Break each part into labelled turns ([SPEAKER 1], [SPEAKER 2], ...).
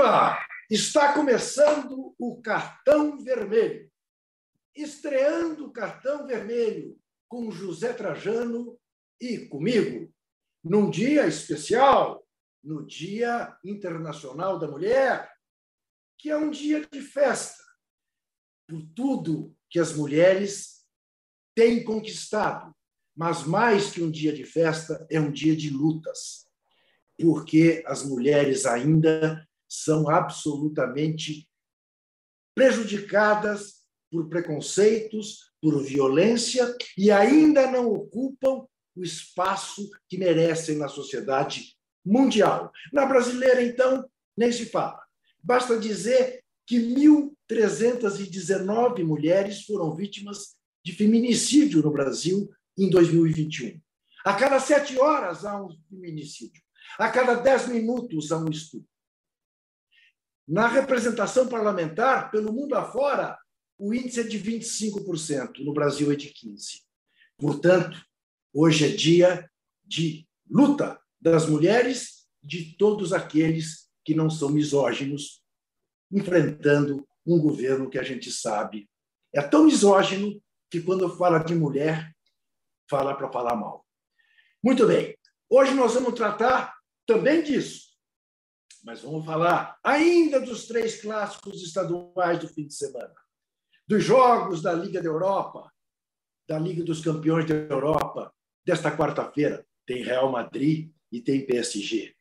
[SPEAKER 1] Viva! Está começando o Cartão Vermelho. Estreando o Cartão Vermelho com José Trajano e comigo, num dia especial, no Dia Internacional da Mulher, que é um dia de festa por tudo que as mulheres têm conquistado. Mas mais que um dia de festa, é um dia de lutas, porque as mulheres ainda são absolutamente prejudicadas por preconceitos, por violência e ainda não ocupam o espaço que merecem na sociedade mundial. Na brasileira, então, nem se fala. Basta dizer que 1.319 mulheres foram vítimas de feminicídio no Brasil em 2021. A cada sete horas há um feminicídio. A cada dez minutos há um estupro. Na representação parlamentar, pelo mundo afora, o índice é de 25%, no Brasil é de 15%. Portanto, hoje é dia de luta das mulheres, de todos aqueles que não são misóginos, enfrentando um governo que a gente sabe é tão misógino que, quando fala de mulher, fala para falar mal. Muito bem, hoje nós vamos tratar também disso mas vamos falar ainda dos três clássicos estaduais do fim de semana, dos jogos da Liga da Europa, da Liga dos Campeões da Europa, desta quarta-feira. Tem Real Madrid e tem PSG.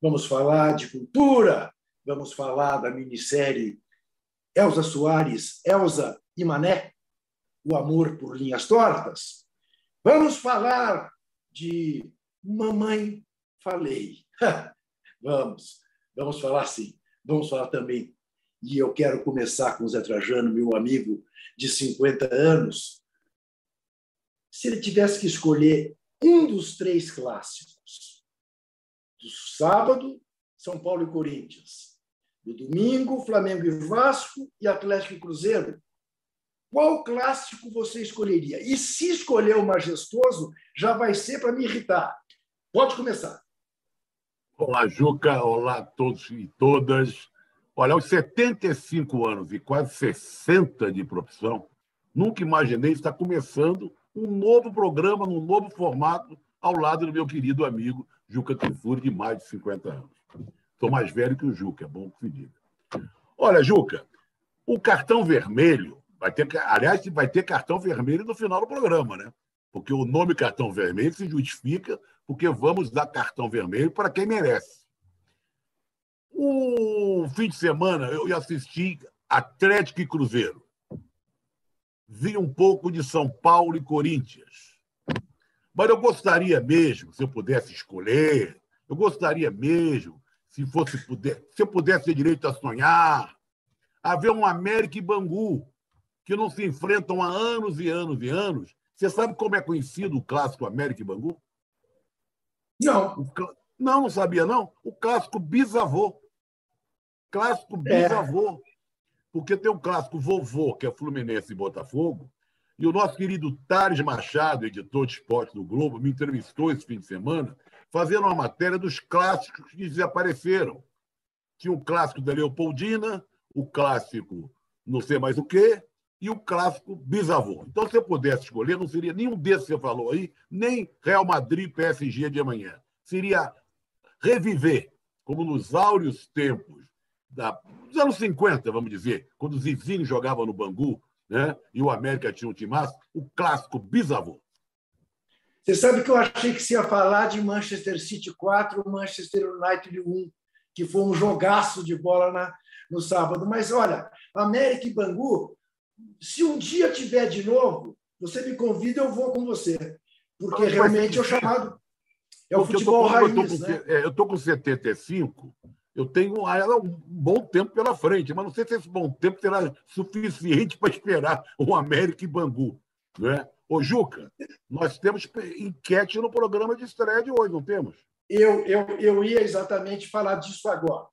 [SPEAKER 1] Vamos falar de cultura, vamos falar da minissérie Elza Soares, Elza e Mané, O Amor por Linhas Tortas. Vamos falar de Mamãe Falei. Vamos. Vamos falar sim. Vamos falar também. E eu quero começar com o Zé Trajano, meu amigo de 50 anos. Se ele tivesse que escolher um dos três clássicos, do sábado, São Paulo e Corinthians, do domingo, Flamengo e Vasco e Atlético e Cruzeiro, qual clássico você escolheria? E se escolher o majestoso, já vai ser para me irritar. Pode começar.
[SPEAKER 2] Olá, Juca. Olá a todos e todas. Olha, aos 75 anos e quase 60 de profissão, nunca imaginei estar começando um novo programa, num novo formato, ao lado do meu querido amigo Juca Kifuri, de mais de 50 anos. Estou mais velho que o Juca, é bom que se diga. Olha, Juca, o cartão vermelho vai ter, aliás, vai ter cartão vermelho no final do programa, né? Porque o nome cartão vermelho se justifica porque vamos dar cartão vermelho para quem merece. O fim de semana eu assisti Atlético e Cruzeiro. Vi um pouco de São Paulo e Corinthians. Mas eu gostaria mesmo, se eu pudesse escolher, eu gostaria mesmo, se fosse puder, se eu pudesse ter direito a sonhar, haver um América e Bangu, que não se enfrentam há anos e anos e anos. Você sabe como é conhecido o clássico América e Bangu? Não. Não, não sabia, não? O clássico bisavô. Clássico é. bisavô. É. Porque tem o clássico vovô, que é Fluminense e Botafogo, e o nosso querido Tares Machado, editor de esporte do Globo, me entrevistou esse fim de semana, fazendo uma matéria dos clássicos que desapareceram. Tinha o clássico da Leopoldina, o clássico não sei mais o quê, e o clássico bisavô. Então, se eu pudesse escolher, não seria nenhum desses que você falou aí, nem Real Madrid PSG de amanhã. Seria reviver, como nos áureos tempos da, dos anos 50, vamos dizer, quando o Zizinho jogava no Bangu né, e o América tinha um timaço, o clássico bisavô.
[SPEAKER 1] Você sabe que eu achei que você ia falar de Manchester City 4, Manchester United 1, que foi um jogaço de bola na, no sábado. Mas olha, América e Bangu se um dia tiver de novo, você me convida, eu vou com você. Porque não, realmente é o chamado. É o futebol
[SPEAKER 2] eu tô,
[SPEAKER 1] raiz.
[SPEAKER 2] Eu estou com,
[SPEAKER 1] né?
[SPEAKER 2] é, eu tô com 75, eu tenho um bom tempo pela frente, mas não sei se esse bom tempo será suficiente para esperar o América e Bangu. Né? Ô, Juca, nós temos enquete no programa de estreia de hoje, não temos?
[SPEAKER 1] Eu, eu, eu ia exatamente falar disso agora.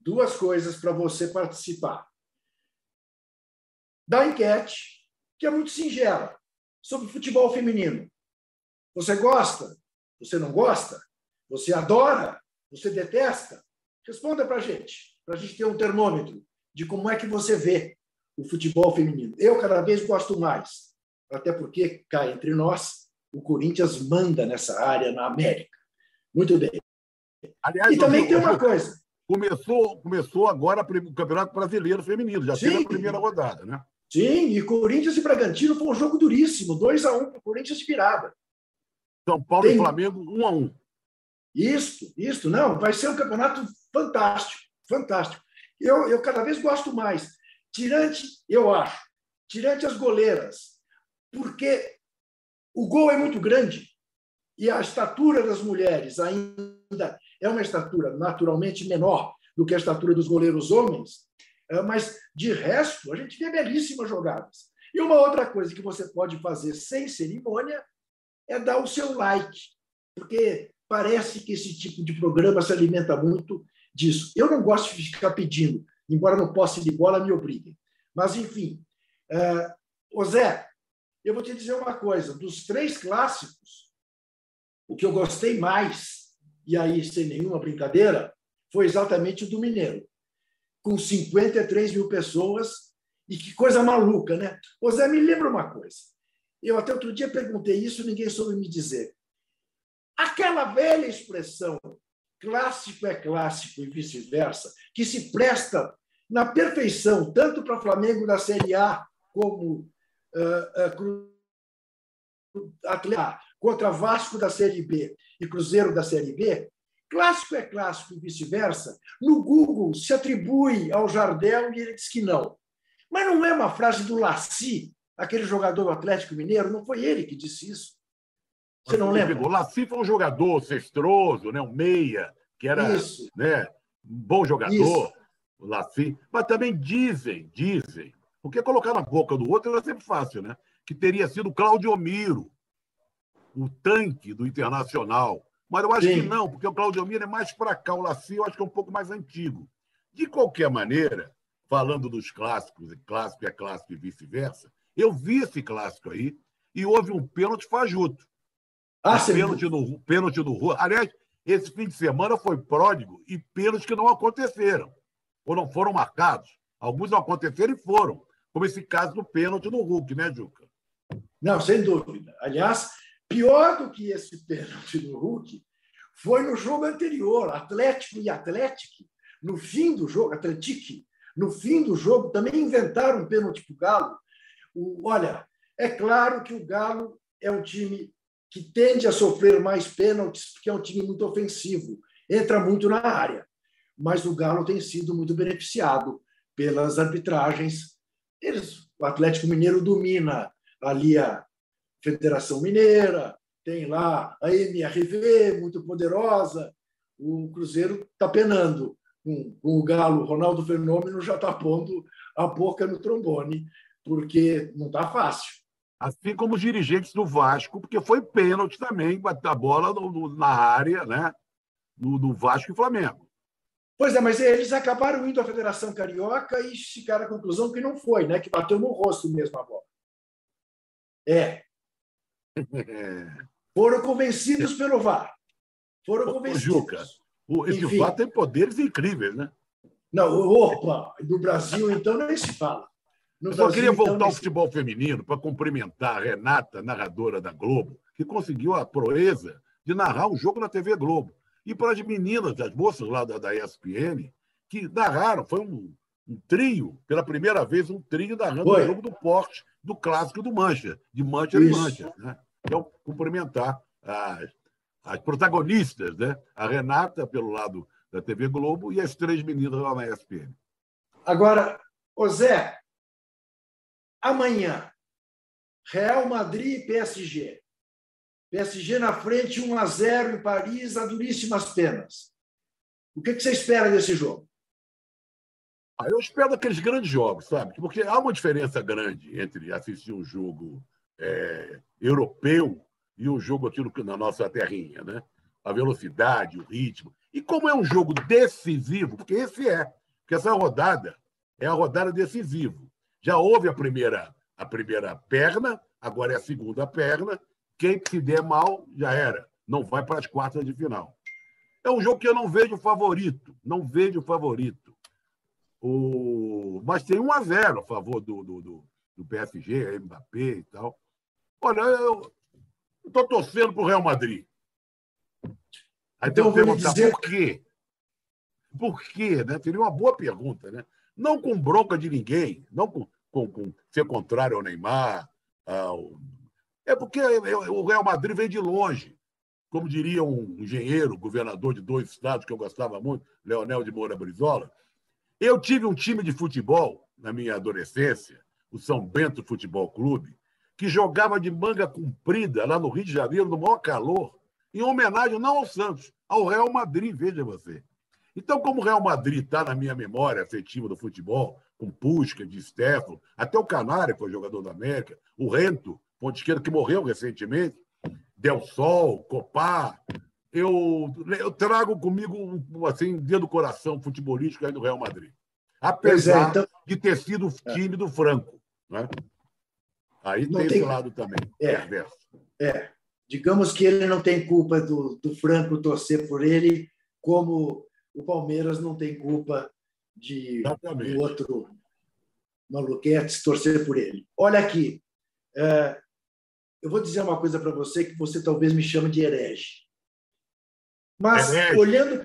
[SPEAKER 1] Duas coisas para você participar da enquete, que é muito singela, sobre futebol feminino. Você gosta? Você não gosta? Você adora? Você detesta? Responda para a gente. para a gente ter um termômetro de como é que você vê o futebol feminino. Eu cada vez gosto mais, até porque, cá entre nós, o Corinthians manda nessa área na América. Muito bem. Aliás, e também tem uma coisa.
[SPEAKER 2] Começou, começou agora o Campeonato Brasileiro Feminino, já Sim. teve a primeira rodada, né?
[SPEAKER 1] Sim, e Corinthians e Bragantino foi um jogo duríssimo, 2 a 1 um, para o Corinthians de virada.
[SPEAKER 2] São Paulo tem... e Flamengo, 1 um a 1 um.
[SPEAKER 1] Isso, isso, não, vai ser um campeonato fantástico, fantástico. Eu, eu cada vez gosto mais. Tirante, eu acho, tirante as goleiras, porque o gol é muito grande e a estatura das mulheres ainda é uma estatura naturalmente menor do que a estatura dos goleiros homens, mas de resto a gente vê belíssimas jogadas. E uma outra coisa que você pode fazer sem cerimônia é dar o seu like, porque parece que esse tipo de programa se alimenta muito disso. Eu não gosto de ficar pedindo, embora no posse de bola me obriguem. Mas, enfim, uh, Zé, eu vou te dizer uma coisa: dos três clássicos, o que eu gostei mais, e aí sem nenhuma brincadeira, foi exatamente o do Mineiro, com 53 mil pessoas. E que coisa maluca, né? Ô Zé, me lembra uma coisa. Eu até outro dia perguntei isso, ninguém soube me dizer. Aquela velha expressão, clássico é clássico e vice-versa, que se presta na perfeição, tanto para Flamengo da Série A como uh, uh, Atleta, contra Vasco da Série B e Cruzeiro da Série B, clássico é clássico e vice-versa. No Google se atribui ao Jardel e ele diz que não. Mas não é uma frase do Laci, aquele jogador do Atlético Mineiro, não foi ele que disse isso. Você não lembra?
[SPEAKER 2] O Laci foi um jogador cestroso, né? um meia, que era Isso. né? um bom jogador, Isso. o Laci. Mas também dizem, dizem, porque colocar na boca do outro era sempre fácil, né? Que teria sido Claudio Miro, o tanque do Internacional. Mas eu acho Sim. que não, porque o Claudio Miro é mais para cá, o Laci eu acho que é um pouco mais antigo. De qualquer maneira, falando dos clássicos, clássico é clássico e vice-versa, eu vi esse clássico aí e houve um pênalti fajuto. Ah, um pênalti, no, pênalti no Rua. Aliás, esse fim de semana foi pródigo e pênaltis que não aconteceram, ou não foram marcados. Alguns não aconteceram e foram, como esse caso do pênalti no Hulk, né, Juca?
[SPEAKER 1] Não, sem dúvida. Aliás, pior do que esse pênalti no Hulk foi no jogo anterior, Atlético e Atlético, no fim do jogo, Atlético, no fim do jogo, também inventaram um pênalti para o Galo. olha, é claro que o Galo é um time que tende a sofrer mais pênaltis, porque é um time muito ofensivo, entra muito na área. Mas o Galo tem sido muito beneficiado pelas arbitragens. Eles, o Atlético Mineiro domina ali a Federação Mineira, tem lá a MRV, muito poderosa. O Cruzeiro está penando com, com o Galo. Ronaldo Fenômeno já está pondo a boca no trombone, porque não está fácil.
[SPEAKER 2] Assim como os dirigentes do Vasco, porque foi pênalti também, a bola no, no, na área, né? No, do Vasco e Flamengo.
[SPEAKER 1] Pois é, mas eles acabaram indo à Federação Carioca e chegaram à conclusão que não foi, né? Que bateu no rosto mesmo a bola. É. Foram convencidos pelo VAR. Foram convencidos.
[SPEAKER 2] Juca, esse Enfim. VAR tem poderes incríveis, né?
[SPEAKER 1] Não, opa, no Brasil, então, nem se fala.
[SPEAKER 2] No Eu só Brasil, queria voltar então, ao futebol feminino para cumprimentar a Renata, narradora da Globo, que conseguiu a proeza de narrar um jogo na TV Globo. E para as meninas, as moças lá da, da ESPN, que narraram, foi um, um trio, pela primeira vez, um trio narrando o jogo do Porsche, do clássico do Mancha, de Mancha e Mancha. Né? Então, cumprimentar as, as protagonistas, né? a Renata, pelo lado da TV Globo, e as três meninas lá na ESPN.
[SPEAKER 1] Agora, ô Zé, Amanhã, Real Madrid e PSG. PSG na frente, 1 a 0 em Paris, a duríssimas penas. O que você espera desse jogo?
[SPEAKER 2] Ah, eu espero aqueles grandes jogos, sabe? Porque há uma diferença grande entre assistir um jogo é, europeu e um jogo aqui na nossa terrinha, né? A velocidade, o ritmo. E como é um jogo decisivo, porque esse é, porque essa rodada é a rodada decisiva. Já houve a primeira, a primeira perna, agora é a segunda perna. Quem se der mal, já era. Não vai para as quartas de final. É um jogo que eu não vejo favorito. Não vejo favorito. O... Mas tem 1 a 0 a favor do, do, do, do PSG, Mbappé e tal. Olha, eu estou torcendo para o Real Madrid. Aí então, tem que perguntar dizer... por quê? Por quê? Né? Seria uma boa pergunta, né? Não com bronca de ninguém, não com, com, com ser contrário ao Neymar. Ao... É porque o Real Madrid vem de longe. Como diria um engenheiro, governador de dois estados que eu gostava muito, Leonel de Moura Brizola, eu tive um time de futebol na minha adolescência, o São Bento Futebol Clube, que jogava de manga comprida lá no Rio de Janeiro, no maior calor, em homenagem não ao Santos, ao Real Madrid, veja você. Então, como o Real Madrid está na minha memória afetiva do futebol, com Pusca, de Stefano, até o Canário, foi jogador da América, o Rento, ponto esquerdo, que morreu recentemente, Del Sol, Copá, eu, eu trago comigo, assim, dia do coração futebolístico aí do Real Madrid. Apesar é, então... de ter sido o time do Franco. Né? Aí não tem, tem esse lado também,
[SPEAKER 1] é, perverso. É. Digamos que ele não tem culpa do, do Franco torcer por ele, como o Palmeiras não tem culpa de o outro maluquete torcer por ele. Olha aqui, é, eu vou dizer uma coisa para você que você talvez me chame de herege. Mas herege. olhando.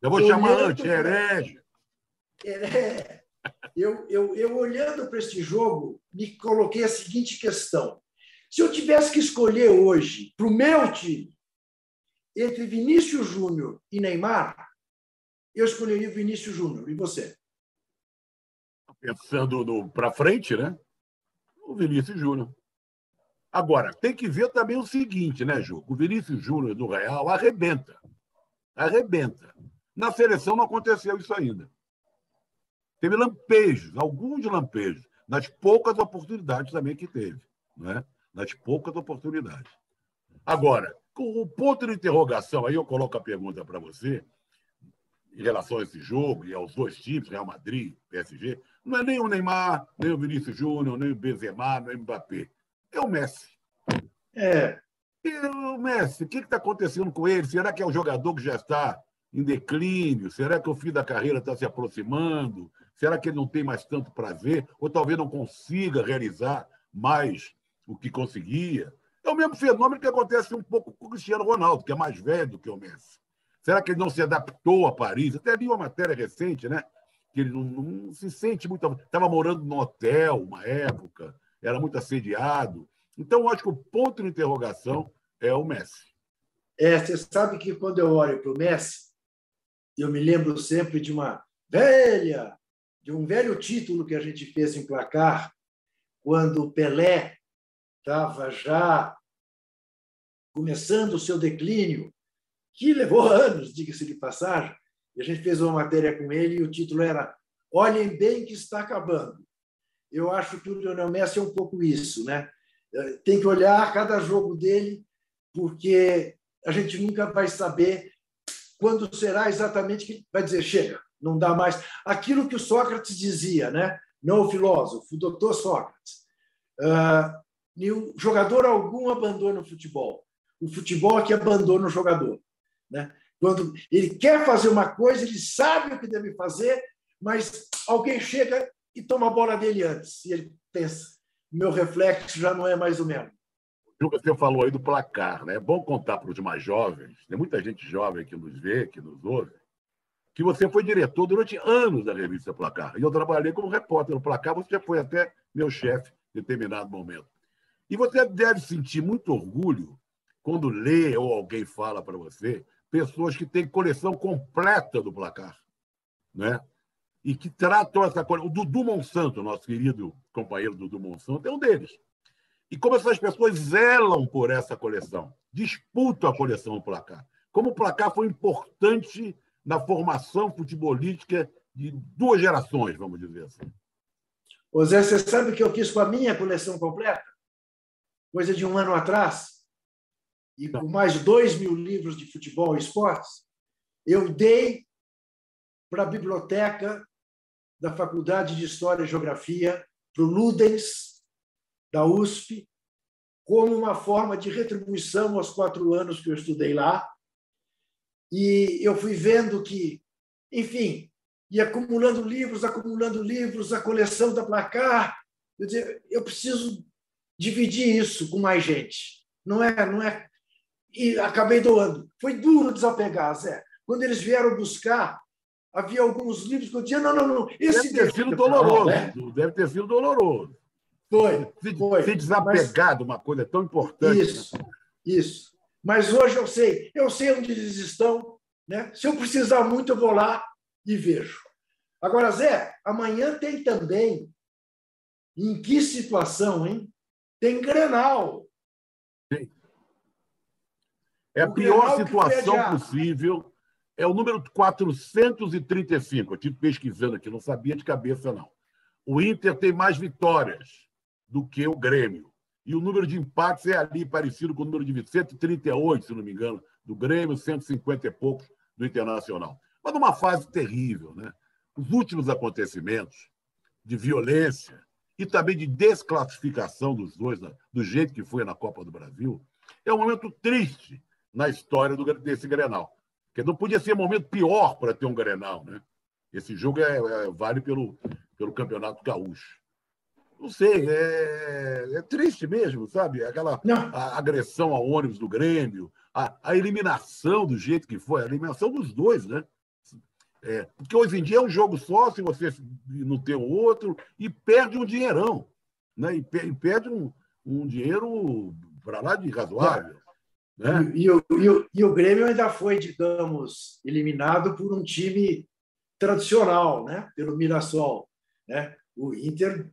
[SPEAKER 2] Eu vou olhando, chamar antes, herege.
[SPEAKER 1] É, eu, eu, eu olhando para este jogo, me coloquei a seguinte questão. Se eu tivesse que escolher hoje para o meu time entre Vinícius Júnior e Neymar, eu escolheria Vinícius Júnior. E você?
[SPEAKER 2] Pensando para frente, né? O Vinícius Júnior. Agora, tem que ver também o seguinte, né, Ju? O Vinícius Júnior do Real arrebenta. Arrebenta. Na seleção não aconteceu isso ainda. Teve lampejos, alguns lampejos, nas poucas oportunidades também que teve. Né? Nas poucas oportunidades. Agora, com o ponto de interrogação, aí eu coloco a pergunta para você, em relação a esse jogo e aos dois times, Real Madrid, PSG, não é nem o Neymar, nem o Vinícius Júnior, nem o Benzema, nem o Mbappé. É o Messi.
[SPEAKER 1] É.
[SPEAKER 2] E o Messi, o que está acontecendo com ele? Será que é um jogador que já está em declínio? Será que o fim da carreira está se aproximando? Será que ele não tem mais tanto prazer? Ou talvez não consiga realizar mais o que conseguia? É o mesmo fenômeno que acontece um pouco com o Cristiano Ronaldo, que é mais velho do que o Messi. Será que ele não se adaptou a Paris? Até li uma matéria recente, né? Que ele não, não se sente muito. Estava morando num hotel uma época, era muito assediado. Então, eu acho que o ponto de interrogação é o Messi.
[SPEAKER 1] É, você sabe que quando eu olho para o Messi, eu me lembro sempre de uma velha, de um velho título que a gente fez em placar, quando o Pelé estava já começando o seu declínio, que levou anos, diga-se de passagem, e a gente fez uma matéria com ele e o título era Olhem bem que está acabando. Eu acho que o Lionel Messi é um pouco isso, né? É, tem que olhar cada jogo dele, porque a gente nunca vai saber quando será exatamente que vai dizer chega, não dá mais. Aquilo que o Sócrates dizia, né? Não o filósofo, o doutor Sócrates. Uh, jogador algum abandona o futebol. O futebol é que abandona o jogador. Né? Quando ele quer fazer uma coisa, ele sabe o que deve fazer, mas alguém chega e toma a bola dele antes. E ele pensa: meu reflexo já não é mais o mesmo.
[SPEAKER 2] Você falou aí do placar, né? É bom contar para os mais jovens, tem muita gente jovem que nos vê, que nos ouve, que você foi diretor durante anos da revista Placar. E eu trabalhei como repórter no Placar, você já foi até meu chefe em determinado momento. E você deve sentir muito orgulho quando lê ou alguém fala para você pessoas que têm coleção completa do placar, né? E que tratam essa coisa. O Dudu Monsanto, nosso querido companheiro Dudu Monsanto, é um deles. E como essas pessoas zelam por essa coleção, disputam a coleção do placar. Como o placar foi importante na formação futebolística de duas gerações, vamos dizer assim.
[SPEAKER 1] Ô Zé, você sabe o que eu fiz com a minha coleção completa? Coisa de um ano atrás e com mais dois mil livros de futebol e esportes, eu dei para a biblioteca da Faculdade de História e Geografia, para o Ludens, da USP, como uma forma de retribuição aos quatro anos que eu estudei lá. E eu fui vendo que, enfim, e acumulando livros, acumulando livros, a coleção da placar. Eu, dizia, eu preciso dividir isso com mais gente. Não é, não é. E acabei doando. Foi duro desapegar, Zé. Quando eles vieram buscar, havia alguns livros que eu dizia: não, não, não.
[SPEAKER 2] Esse deve ter sido doloroso. Né? Deve ter sido doloroso.
[SPEAKER 1] Foi.
[SPEAKER 2] Se,
[SPEAKER 1] foi.
[SPEAKER 2] se desapegar mas... de uma coisa tão importante.
[SPEAKER 1] Isso, isso. Mas hoje eu sei, eu sei onde eles estão. Né? Se eu precisar muito, eu vou lá e vejo. Agora, Zé, amanhã tem também. Em que situação, hein? Tem Grenal. Sim.
[SPEAKER 2] É a o pior situação possível. É o número 435. Eu estive pesquisando aqui, não sabia de cabeça, não. O Inter tem mais vitórias do que o Grêmio. E o número de empates é ali parecido com o número de 138, se não me engano, do Grêmio, 150 e poucos do Internacional. Mas numa fase terrível, né? Os últimos acontecimentos de violência e também de desclassificação dos dois, do jeito que foi na Copa do Brasil, é um momento triste na história desse Grenal. Porque não podia ser momento pior para ter um Grenal, né? Esse jogo é, é, vale pelo, pelo Campeonato Gaúcho. Não sei, é, é triste mesmo, sabe? Aquela agressão ao ônibus do Grêmio, a, a, eliminação do jeito que foi, a eliminação dos dois, né? É, porque hoje em dia é um jogo só, se você não tem o outro, e perde um dinheirão. Né? E, e perde um, um dinheiro para lá de razoável. Né?
[SPEAKER 1] E, e, o, e, o, e o Grêmio ainda foi, digamos, eliminado por um time tradicional, né? pelo Mirassol. Né? O Inter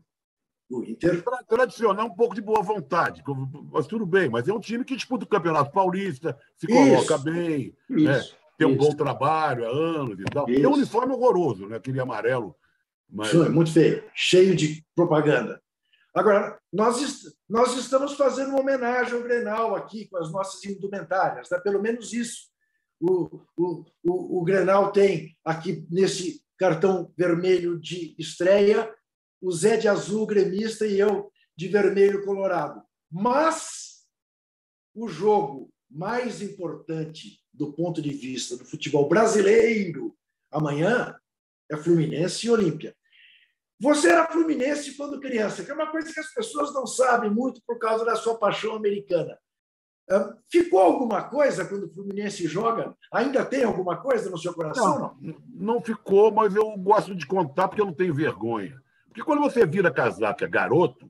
[SPEAKER 1] o Inter.
[SPEAKER 2] Tradicional, um pouco de boa vontade, mas tudo bem, mas é um time que disputa o Campeonato Paulista, se coloca isso, bem, né? tem um isso. bom trabalho há anos e tal. Isso. Tem um uniforme horroroso, né? aquele amarelo.
[SPEAKER 1] Mas... Isso é muito feio, cheio de propaganda. Agora, nós, nós estamos fazendo uma homenagem ao Grenal aqui, com as nossas indumentárias, né? pelo menos isso. O, o, o, o Grenal tem aqui nesse cartão vermelho de estreia o Zé de azul gremista e eu de vermelho colorado. Mas o jogo mais importante do ponto de vista do futebol brasileiro amanhã é Fluminense e Olímpia. Você era Fluminense quando criança, que é uma coisa que as pessoas não sabem muito por causa da sua paixão americana. Ficou alguma coisa quando o Fluminense joga? Ainda tem alguma coisa no seu coração?
[SPEAKER 2] Não, não ficou, mas eu gosto de contar porque eu não tenho vergonha. Porque quando você vira casaca garoto,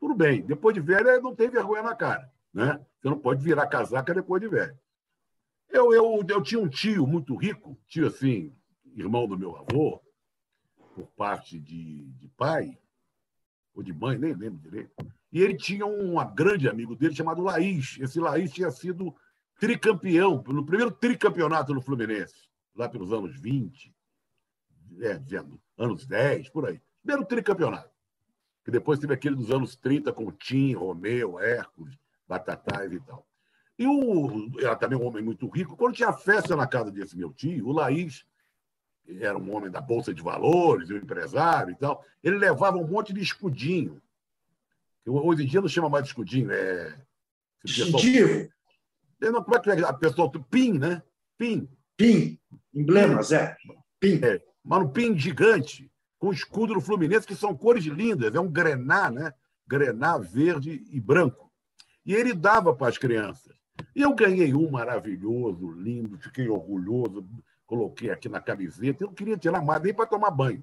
[SPEAKER 2] tudo bem. Depois de velho, não tem vergonha na cara. Né? Você não pode virar casaca depois de velho. Eu, eu, eu tinha um tio muito rico, tio assim, irmão do meu avô, por parte de, de pai, ou de mãe, nem lembro direito. E ele tinha um grande amigo dele chamado Laís. Esse Laís tinha sido tricampeão, no primeiro tricampeonato no Fluminense, lá pelos anos 20, é, anos 10, por aí. Primeiro tricampeonato. Que depois teve aquele dos anos 30 com Tim, Romeu, Hércules, Batatais e tal. E o, era também um homem muito rico. Quando tinha festa na casa desse meu tio, o Laís era um homem da Bolsa de Valores, um empresário e tal. Ele levava um monte de escudinho. Hoje em dia não chama mais de escudinho, é.
[SPEAKER 1] Distintivo.
[SPEAKER 2] Pessoal... Como é que é a pessoa? PIN, né? PIN.
[SPEAKER 1] PIN. Emblemas, é. PIN. É.
[SPEAKER 2] Mas um PIN gigante com o escudo do Fluminense, que são cores lindas, é um grená, né? Grená verde e branco. E ele dava para as crianças. E eu ganhei um maravilhoso, lindo, fiquei orgulhoso, coloquei aqui na camiseta. Eu não queria tirar mais nem para tomar banho.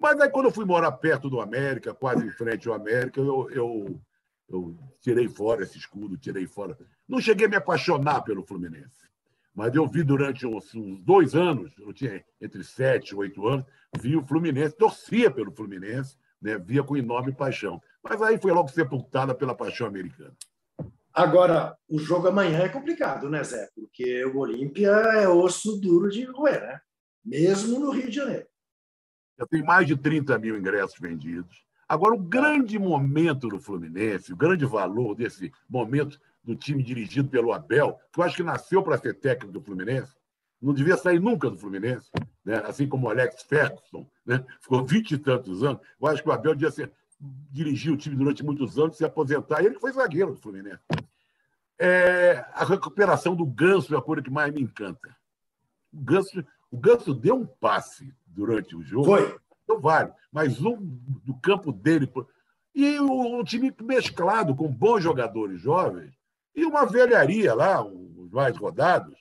[SPEAKER 2] Mas aí, quando eu fui morar perto do América, quase em frente ao América, eu, eu, eu tirei fora esse escudo, tirei fora. Não cheguei a me apaixonar pelo Fluminense. Mas eu vi durante uns, uns dois anos, eu tinha entre sete e oito anos, vi o Fluminense, torcia pelo Fluminense, né? via com enorme paixão. Mas aí foi logo sepultada pela paixão americana.
[SPEAKER 1] Agora, o jogo amanhã é complicado, né, Zé? Porque o Olímpia é osso duro de roer, né? Mesmo no Rio de Janeiro.
[SPEAKER 2] Já tem mais de 30 mil ingressos vendidos. Agora, o grande momento do Fluminense, o grande valor desse momento do time dirigido pelo Abel, que eu acho que nasceu para ser técnico do Fluminense, não devia sair nunca do Fluminense, né? assim como o Alex Ferguson, né? ficou vinte e tantos anos. Eu acho que o Abel devia ser, dirigir o time durante muitos anos, se aposentar. Ele que foi zagueiro do Fluminense. É, a recuperação do Ganso é a coisa que mais me encanta. O Ganso, o Ganso deu um passe durante o jogo.
[SPEAKER 1] Foi.
[SPEAKER 2] Vale. Mas um do campo dele. E um time mesclado com bons jogadores jovens e uma velharia lá, os mais rodados,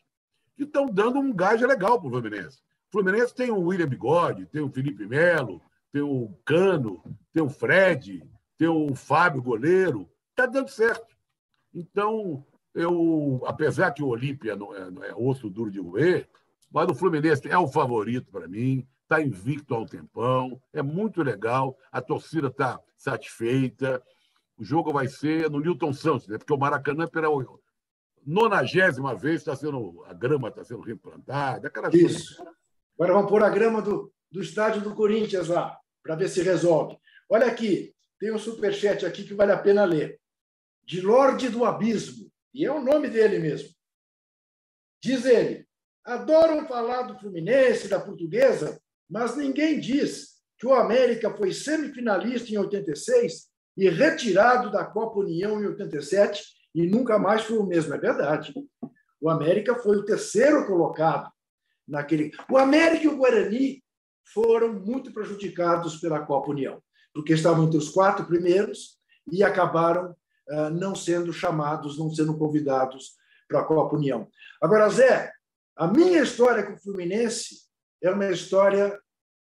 [SPEAKER 2] que estão dando um gás legal para o Fluminense. O Fluminense tem o William Bigode, tem o Felipe Melo, tem o Cano, tem o Fred, tem o Fábio Goleiro. Está dando certo. Então, eu, apesar que o Olímpia não é, não é osso duro de roer, mas o Fluminense é o favorito para mim, está invicto há um tempão, é muito legal, a torcida está satisfeita. O jogo vai ser no Newton Santos, né? porque o Maracanã, pela nonagésima vez, está sendo, a grama está sendo replantada.
[SPEAKER 1] Isso. Coisa. Agora vamos pôr a grama do, do estádio do Corinthians lá, para ver se resolve. Olha aqui, tem um superchat aqui que vale a pena ler. De Lorde do Abismo, e é o nome dele mesmo. Diz ele: adoram falar do Fluminense, da portuguesa, mas ninguém diz que o América foi semifinalista em 86 e retirado da Copa União em 87 e nunca mais foi o mesmo. É verdade. O América foi o terceiro colocado naquele. O América e o Guarani foram muito prejudicados pela Copa União, porque estavam entre os quatro primeiros e acabaram uh, não sendo chamados, não sendo convidados para a Copa União. Agora, Zé, a minha história com o Fluminense é uma história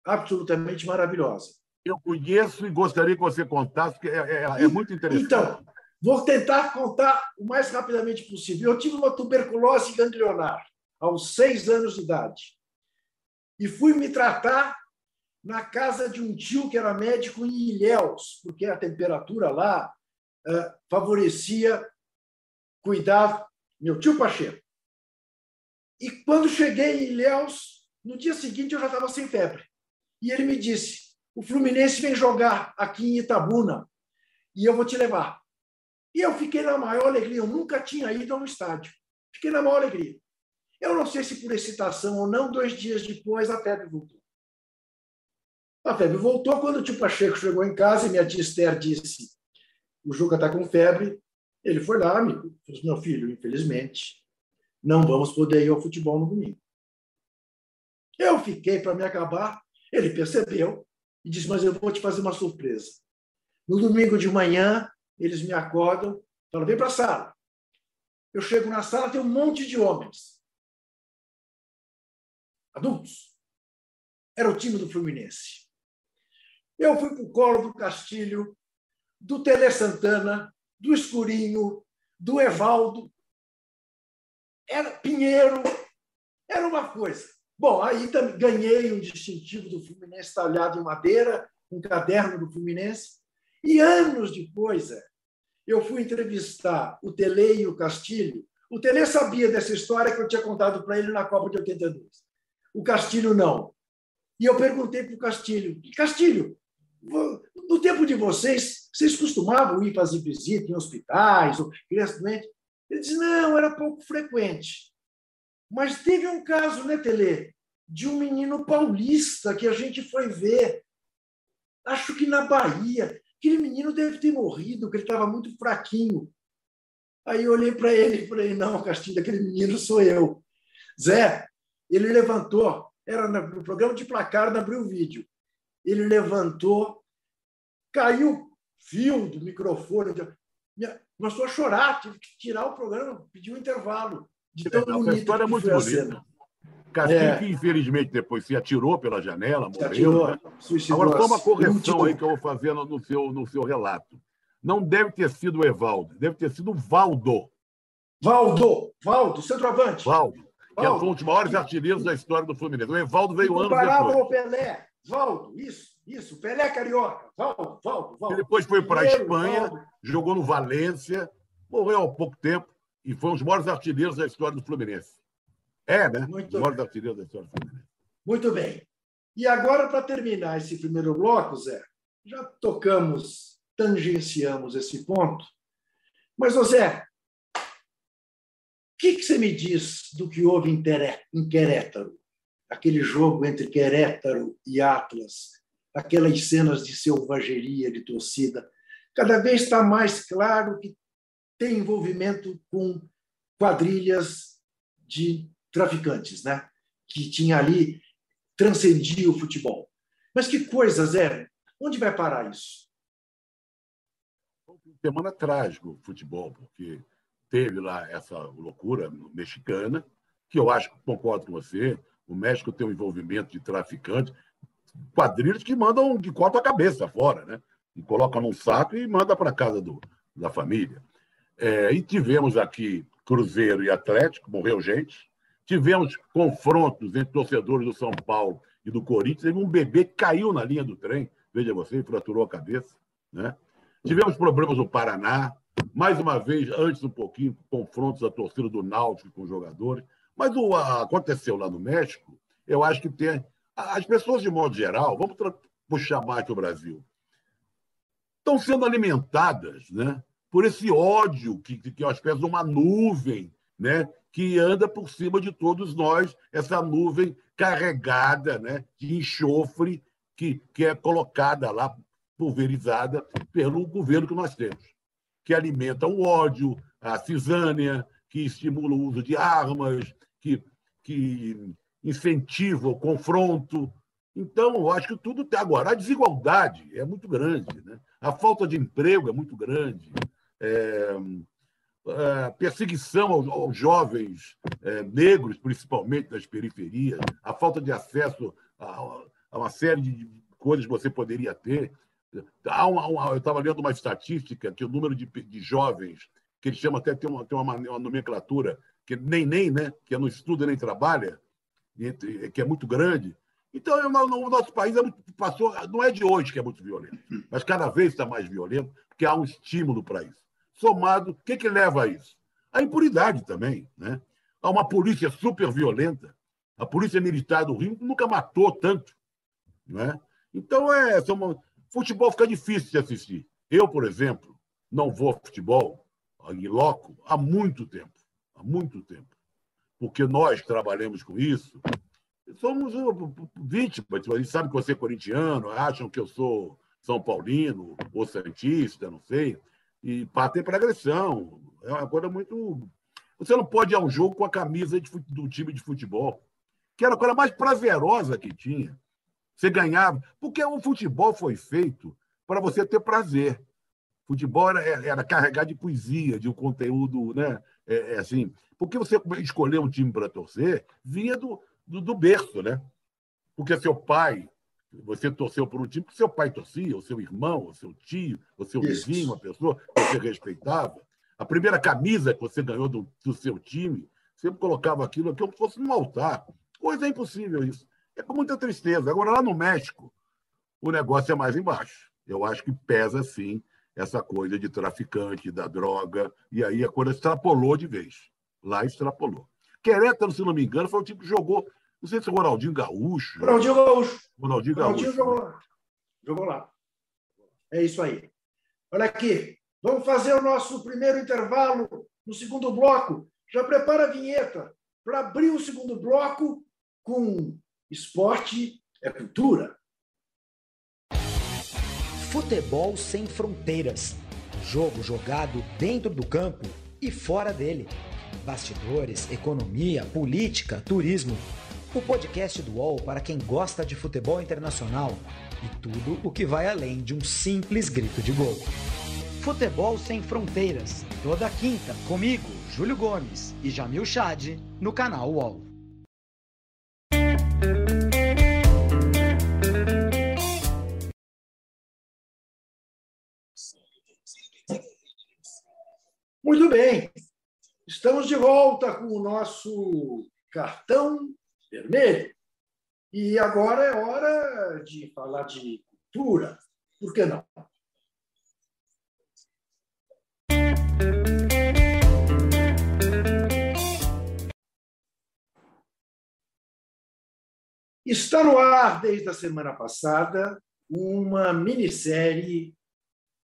[SPEAKER 1] absolutamente maravilhosa.
[SPEAKER 2] Eu conheço e gostaria que você contasse, porque é, é, é muito interessante.
[SPEAKER 1] Então, vou tentar contar o mais rapidamente possível. Eu tive uma tuberculose ganglionar aos seis anos de idade e fui me tratar na casa de um tio que era médico em Ilhéus, porque a temperatura lá uh, favorecia cuidar meu tio Pacheco. E quando cheguei em Ilhéus, no dia seguinte eu já estava sem febre. E ele me disse: o Fluminense vem jogar aqui em Itabuna e eu vou te levar. E eu fiquei na maior alegria. Eu nunca tinha ido a um estádio. Fiquei na maior alegria. Eu não sei se por excitação ou não, dois dias depois a febre voltou. A febre voltou quando o tio Pacheco chegou em casa e minha tia Esther disse: o Juca está com febre. Ele foi lá, me disse: meu filho, infelizmente, não vamos poder ir ao futebol no domingo. Eu fiquei para me acabar. Ele percebeu e disse: Mas eu vou te fazer uma surpresa. No domingo de manhã, eles me acordam, falam: Vem para a sala. Eu chego na sala, tem um monte de homens, adultos. Era o time do Fluminense. Eu fui para o colo do Castilho, do Tele Santana, do Escurinho, do Evaldo. Era Pinheiro, era uma coisa. Bom, aí ganhei um distintivo do Fluminense talhado em madeira, um caderno do Fluminense. E anos depois, é, eu fui entrevistar o Tele e o Castilho. O Tele sabia dessa história que eu tinha contado para ele na Copa de 82. O Castilho não. E eu perguntei para o Castilho: Castilho, no tempo de vocês, vocês costumavam ir fazer visita em hospitais ou crianças doentes? Ele disse: não, era pouco frequente. Mas teve um caso, né, Tele, de um menino paulista que a gente foi ver, acho que na Bahia. Aquele menino deve ter morrido, porque ele estava muito fraquinho. Aí eu olhei para ele e falei: não, Castilho, aquele menino sou eu. Zé, ele levantou, era no programa de placar da Abril Vídeo. Ele levantou, caiu fio do microfone. Começou a chorar, tive que tirar o programa, pedir um intervalo. De tão
[SPEAKER 2] bonito história é muito bonita. Castilho, é. que infelizmente depois se atirou pela janela, morreu. Atirou, né? Agora, toma uma correção aí que eu vou fazer no seu, no seu relato. Não deve ter sido o Evaldo, deve ter sido o Valdo.
[SPEAKER 1] Valdo, Valdo, centroavante.
[SPEAKER 2] Valdo, que é um dos maiores artilheiros da história do Fluminense. O Evaldo veio anos depois.
[SPEAKER 1] Comparava o Pelé. Valdo, isso, isso. Pelé Carioca. Valdo, Valdo, Valdo.
[SPEAKER 2] Ele depois foi para a Espanha, Valdo. jogou no Valência, morreu há pouco tempo e foi um dos maiores artilheiros da história do Fluminense. É, né? Muito os maiores artilheiros da história do Fluminense.
[SPEAKER 1] Muito bem. E agora, para terminar esse primeiro bloco, Zé, já tocamos, tangenciamos esse ponto. Mas, Zé, que, que você me diz do que houve em Querétaro? Aquele jogo entre Querétaro e Atlas, aquelas cenas de selvageria, de torcida. Cada vez está mais claro que tem envolvimento com quadrilhas de traficantes, né? que tinha ali transcendia o futebol. Mas que coisa, Zé? Onde vai parar isso?
[SPEAKER 2] Semana trágico o futebol, porque teve lá essa loucura mexicana, que eu acho que concordo com você. O México tem um envolvimento de traficantes, quadrilhas que mandam de corta a cabeça fora, né? E colocam num saco e manda para casa do, da família. É, e tivemos aqui Cruzeiro e Atlético, morreu gente. Tivemos confrontos entre torcedores do São Paulo e do Corinthians. Teve um bebê que caiu na linha do trem, veja você, fraturou a cabeça. Né? Tivemos problemas no Paraná. Mais uma vez, antes um pouquinho, confrontos da torcida do Náutico com os jogadores. Mas o aconteceu lá no México, eu acho que tem. As pessoas, de modo geral, vamos puxar mais que o Brasil, estão sendo alimentadas né, por esse ódio que, que é uma espécie de uma nuvem né, que anda por cima de todos nós, essa nuvem carregada né, de enxofre que, que é colocada lá, pulverizada pelo governo que nós temos, que alimenta o ódio, a cisânia, que estimula o uso de armas, que, que incentiva o confronto. Então, eu acho que tudo tem. Agora, a desigualdade é muito grande, né? a falta de emprego é muito grande, é, a perseguição aos, aos jovens é, negros, principalmente das periferias, a falta de acesso a, a uma série de coisas que você poderia ter. Há uma, uma, eu estava lendo uma estatística que o número de, de jovens, que eles chamam até, tem uma, tem uma, uma nomenclatura, que nem nem, né, que não estuda nem trabalha, que é muito grande. Então, o nosso país é muito, passou, não é de hoje que é muito violento, mas cada vez está mais violento, porque há um estímulo para isso. Somado, o que, que leva a isso? A impunidade também. Né? Há uma polícia super violenta. A polícia militar do Rio nunca matou tanto. Né? Então, é, são, futebol fica difícil de assistir. Eu, por exemplo, não vou ao futebol em loco há muito tempo há muito tempo, porque nós trabalhamos com isso, somos vítimas. Eles sabem que você é corintiano, acham que eu sou São Paulino ou Santista, não sei, e partem para agressão. É uma coisa muito. Você não pode ir a um jogo com a camisa de, do time de futebol, que era a coisa mais prazerosa que tinha. Você ganhava. Porque o futebol foi feito para você ter prazer. Futebol era, era carregar de poesia, de um conteúdo né, é, é assim, porque você escolher um time para torcer vinha do, do, do, berço, né? Porque seu pai, você torceu por um time que seu pai torcia, o seu irmão, o seu tio, o seu Isso. vizinho, uma pessoa que você respeitava. A primeira camisa que você ganhou do, do seu time, sempre colocava aquilo como se fosse um altar. Coisa é impossível isso. É com muita tristeza. Agora, lá no México, o negócio é mais embaixo. Eu acho que pesa, sim, essa coisa de traficante, da droga, e aí a coisa extrapolou de vez. Lá extrapolou. Querétaro, se não me engano, foi o tipo que jogou, não sei se é o Ronaldinho Gaúcho.
[SPEAKER 1] Ronaldinho Gaúcho.
[SPEAKER 2] Ronaldinho Gaúcho. Ronaldinho
[SPEAKER 1] jogou lá. Jogou lá. É isso aí. Olha aqui, vamos fazer o nosso primeiro intervalo no segundo bloco. Já prepara a vinheta para abrir o segundo bloco com esporte é cultura.
[SPEAKER 3] Futebol sem fronteiras. Jogo jogado dentro do campo e fora dele. Bastidores, economia, política, turismo. O podcast do UOL para quem gosta de futebol internacional e tudo o que vai além de um simples grito de gol. Futebol sem fronteiras. Toda quinta comigo, Júlio Gomes e Jamil Chad no canal UOL.
[SPEAKER 1] Muito bem, estamos de volta com o nosso cartão vermelho. E agora é hora de falar de cultura. Por que não? Está no ar desde a semana passada uma minissérie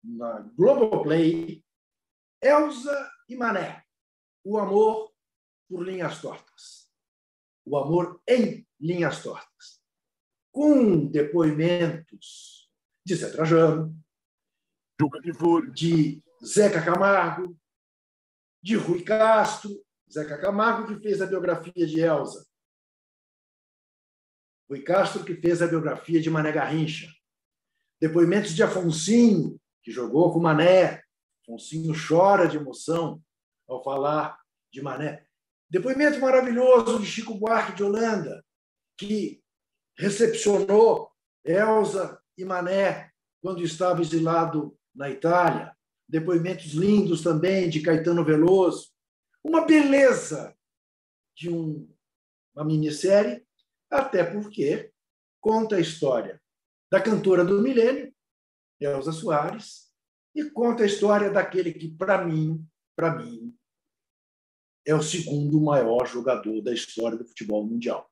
[SPEAKER 1] na Globoplay Elsa e Mané, o amor por linhas tortas. O amor em linhas tortas. Com depoimentos de Zé Trajano, de Zeca Camargo, de Rui Castro, Zeca Camargo, que fez a biografia de Elsa. Foi Castro que fez a biografia de Mané Garrincha. Depoimentos de Afonsinho, que jogou com Mané. Afonsinho chora de emoção ao falar de Mané. Depoimento maravilhoso de Chico Buarque de Holanda, que recepcionou Elza e Mané quando estava exilado na Itália. Depoimentos lindos também de Caetano Veloso. Uma beleza de um, uma minissérie, até porque conta a história da cantora do milênio, Elza Soares, e conta a história daquele que, para mim, para mim, é o segundo maior jogador da história do futebol mundial.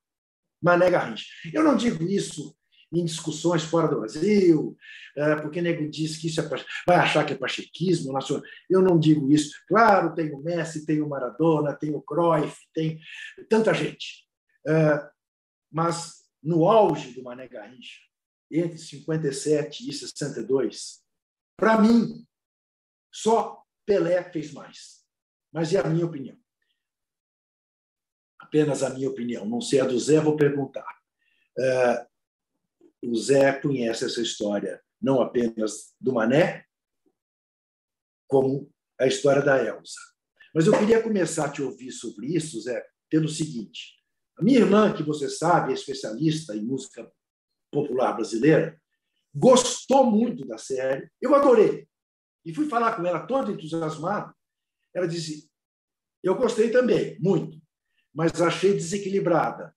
[SPEAKER 1] Mané Garrincha. Eu não digo isso em discussões fora do Brasil, é, porque nego diz que isso é, vai achar que é pachequismo nacional. Eu não digo isso. Claro, tem o Messi, tem o Maradona, tem o Cruyff, tem tanta gente. É, mas no auge do Mané Garrincha, entre 57 e 62, para mim, só Pelé fez mais. Mas é a minha opinião. Apenas a minha opinião. Não sei a do Zé, vou perguntar. É, o Zé conhece essa história, não apenas do Mané, como a história da Elsa. Mas eu queria começar a te ouvir sobre isso, Zé, pelo seguinte. A minha irmã, que você sabe, é especialista em música popular brasileira, gostou muito da série. Eu adorei. E fui falar com ela todo entusiasmado. Ela disse: Eu gostei também, muito, mas achei desequilibrada.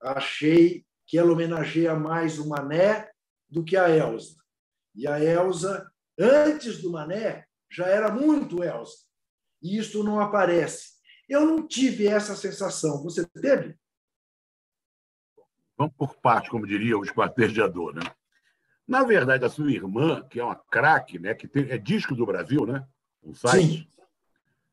[SPEAKER 1] Achei que ela homenageia mais o Mané do que a Elsa. E a Elsa, antes do Mané, já era muito Elsa. E isso não aparece. Eu não tive essa sensação. Você teve?
[SPEAKER 2] Vamos por parte, como diria o esquartejador, né? Na verdade, a sua irmã, que é uma craque, né, que tem, é disco do Brasil, né? Um site Sim.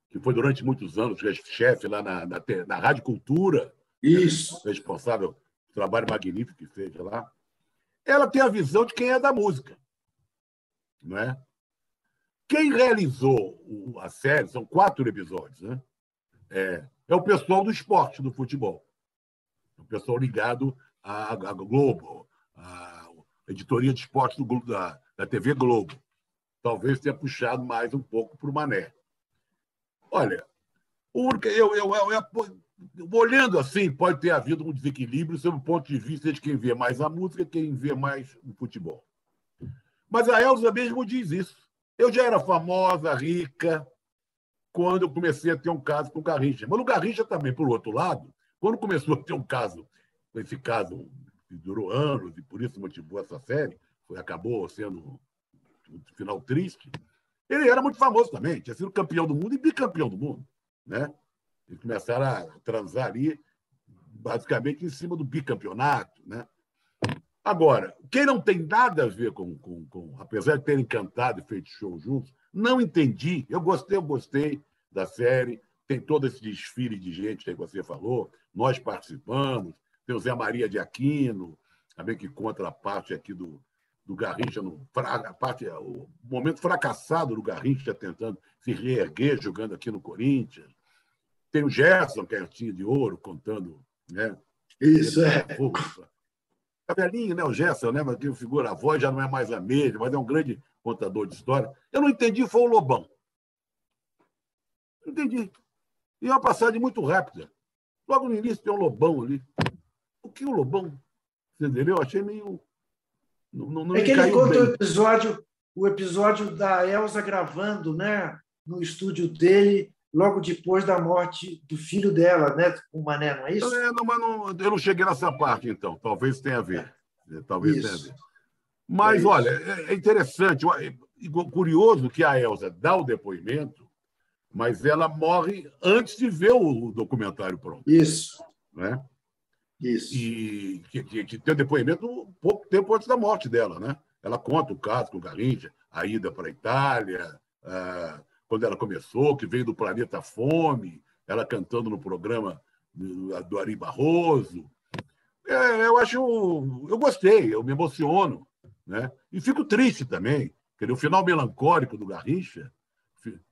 [SPEAKER 2] que foi durante muitos anos chefe lá na, na, na Rádio Cultura.
[SPEAKER 1] Isso.
[SPEAKER 2] Né, responsável trabalho magnífico que fez lá, ela tem a visão de quem é da música. Não é? Quem realizou a série, são quatro episódios, né? É, é o pessoal do esporte, do futebol. O pessoal ligado à, à Globo, à editoria de esporte do, da, da TV Globo. Talvez tenha puxado mais um pouco para o Mané. Olha, eu, eu, eu, eu, olhando assim, pode ter havido um desequilíbrio sob o ponto de vista de quem vê mais a música e quem vê mais o futebol. Mas a Elza mesmo diz isso. Eu já era famosa, rica, quando eu comecei a ter um caso com o Garrincha. Mas o Garrincha também, por outro lado, quando começou a ter um caso, esse caso que durou anos e por isso motivou essa série, foi, acabou sendo um final triste, ele era muito famoso também, tinha sido campeão do mundo e bicampeão do mundo. Né? Eles começaram a transar ali, basicamente, em cima do bicampeonato. Né? Agora, quem não tem nada a ver com, com, com, Apesar de terem cantado e feito show juntos, não entendi. Eu gostei, eu gostei da série. Tem todo esse desfile de gente que você falou. Nós participamos. Tem o Zé Maria de Aquino, também que conta a parte aqui do, do Garrincha, no, a parte, o momento fracassado do Garrincha tentando se reerguer, jogando aqui no Corinthians. Tem o Gerson, que é tinha de ouro, contando. Né?
[SPEAKER 1] Isso, é.
[SPEAKER 2] Tá velhinho, né? O Gerson, né? Mas que figura, a voz já não é mais a mesma, mas é um grande contador de história. Eu não entendi, foi o Lobão. Não entendi. E é uma passagem muito rápida. Logo no início tem um Lobão ali. Que é o Lobão? Você entendeu? Eu achei meio.
[SPEAKER 1] Não, não é que ele conta o episódio, o episódio da Elsa gravando, né? No estúdio dele, logo depois da morte do filho dela, né? Com o Mané, não é isso? É,
[SPEAKER 2] não, mas não, eu não cheguei nessa parte, então. Talvez tenha a ver. É. Talvez isso. tenha a ver. Mas, é olha, é, é interessante, curioso que a Elsa dá o depoimento, mas ela morre antes de ver o documentário pronto.
[SPEAKER 1] Isso.
[SPEAKER 2] Né?
[SPEAKER 1] Isso.
[SPEAKER 2] E que, que, que tem depoimento pouco tempo antes da morte dela, né? Ela conta o caso com Garrincha, a ida para a Itália, quando ela começou, que veio do Planeta Fome, ela cantando no programa do Ari Barroso. É, eu acho. Eu gostei, eu me emociono. Né? E fico triste também. Quer o final melancólico do Garrincha,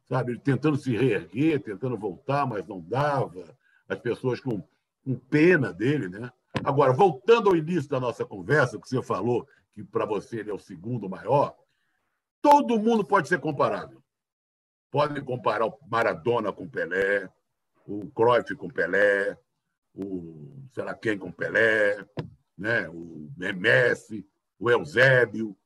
[SPEAKER 2] sabe, ele tentando se reerguer, tentando voltar, mas não dava. As pessoas com, com pena dele, né? Agora, voltando ao início da nossa conversa, que você falou que para você ele é o segundo maior, todo mundo pode ser comparável. Podem comparar o Maradona com Pelé, o Cruyff com Pelé, o sei lá quem com Pelé, né? o Messi, o Eusébio.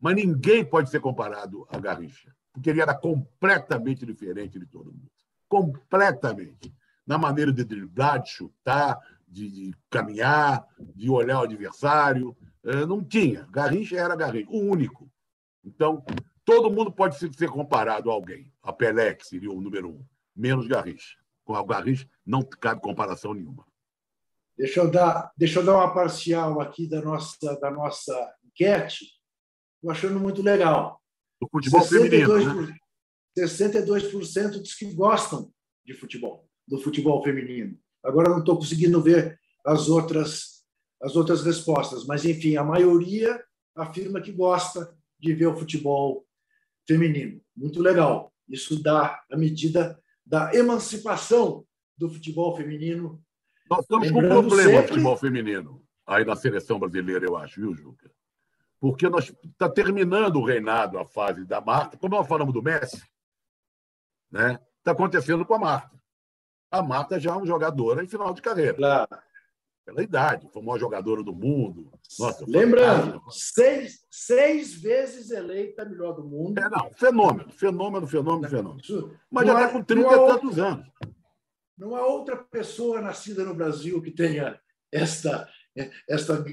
[SPEAKER 2] Mas ninguém pode ser comparado a Garrincha, porque ele era completamente diferente de todo mundo. Completamente. Na maneira de driblar, de chutar, de, de caminhar, de olhar o adversário. Eh, não tinha. Garrincha era Garrincha, o único. Então, todo mundo pode ser comparado a alguém. A Pelé, que seria o número um, menos Garrincha. Com o Garrincha não cabe comparação nenhuma.
[SPEAKER 1] Deixa eu dar, deixa eu dar uma parcial aqui da nossa, da nossa enquete. Estou achando muito legal.
[SPEAKER 2] O futebol 62%, feminino. Né?
[SPEAKER 1] 62% diz que gostam de futebol, do futebol feminino. Agora não estou conseguindo ver as outras, as outras respostas, mas, enfim, a maioria afirma que gosta de ver o futebol feminino. Muito legal. Isso dá a medida da emancipação do futebol feminino.
[SPEAKER 2] Nós estamos com um problema sempre... no futebol feminino, aí na seleção brasileira, eu acho, viu, Juca? Porque nós está terminando o reinado, a fase da Marta, como nós falamos do Messi, né? Está acontecendo com a Marta. A Marta já é uma jogadora em final de carreira.
[SPEAKER 1] Claro
[SPEAKER 2] pela idade, foi a maior jogadora do mundo. Nossa,
[SPEAKER 1] Lembrando, seis, seis vezes eleita melhor do mundo.
[SPEAKER 2] É, não, fenômeno, fenômeno, fenômeno, fenômeno. Mas já está com 30 e tantos anos.
[SPEAKER 1] Não há outra pessoa nascida no Brasil que tenha esta, esta,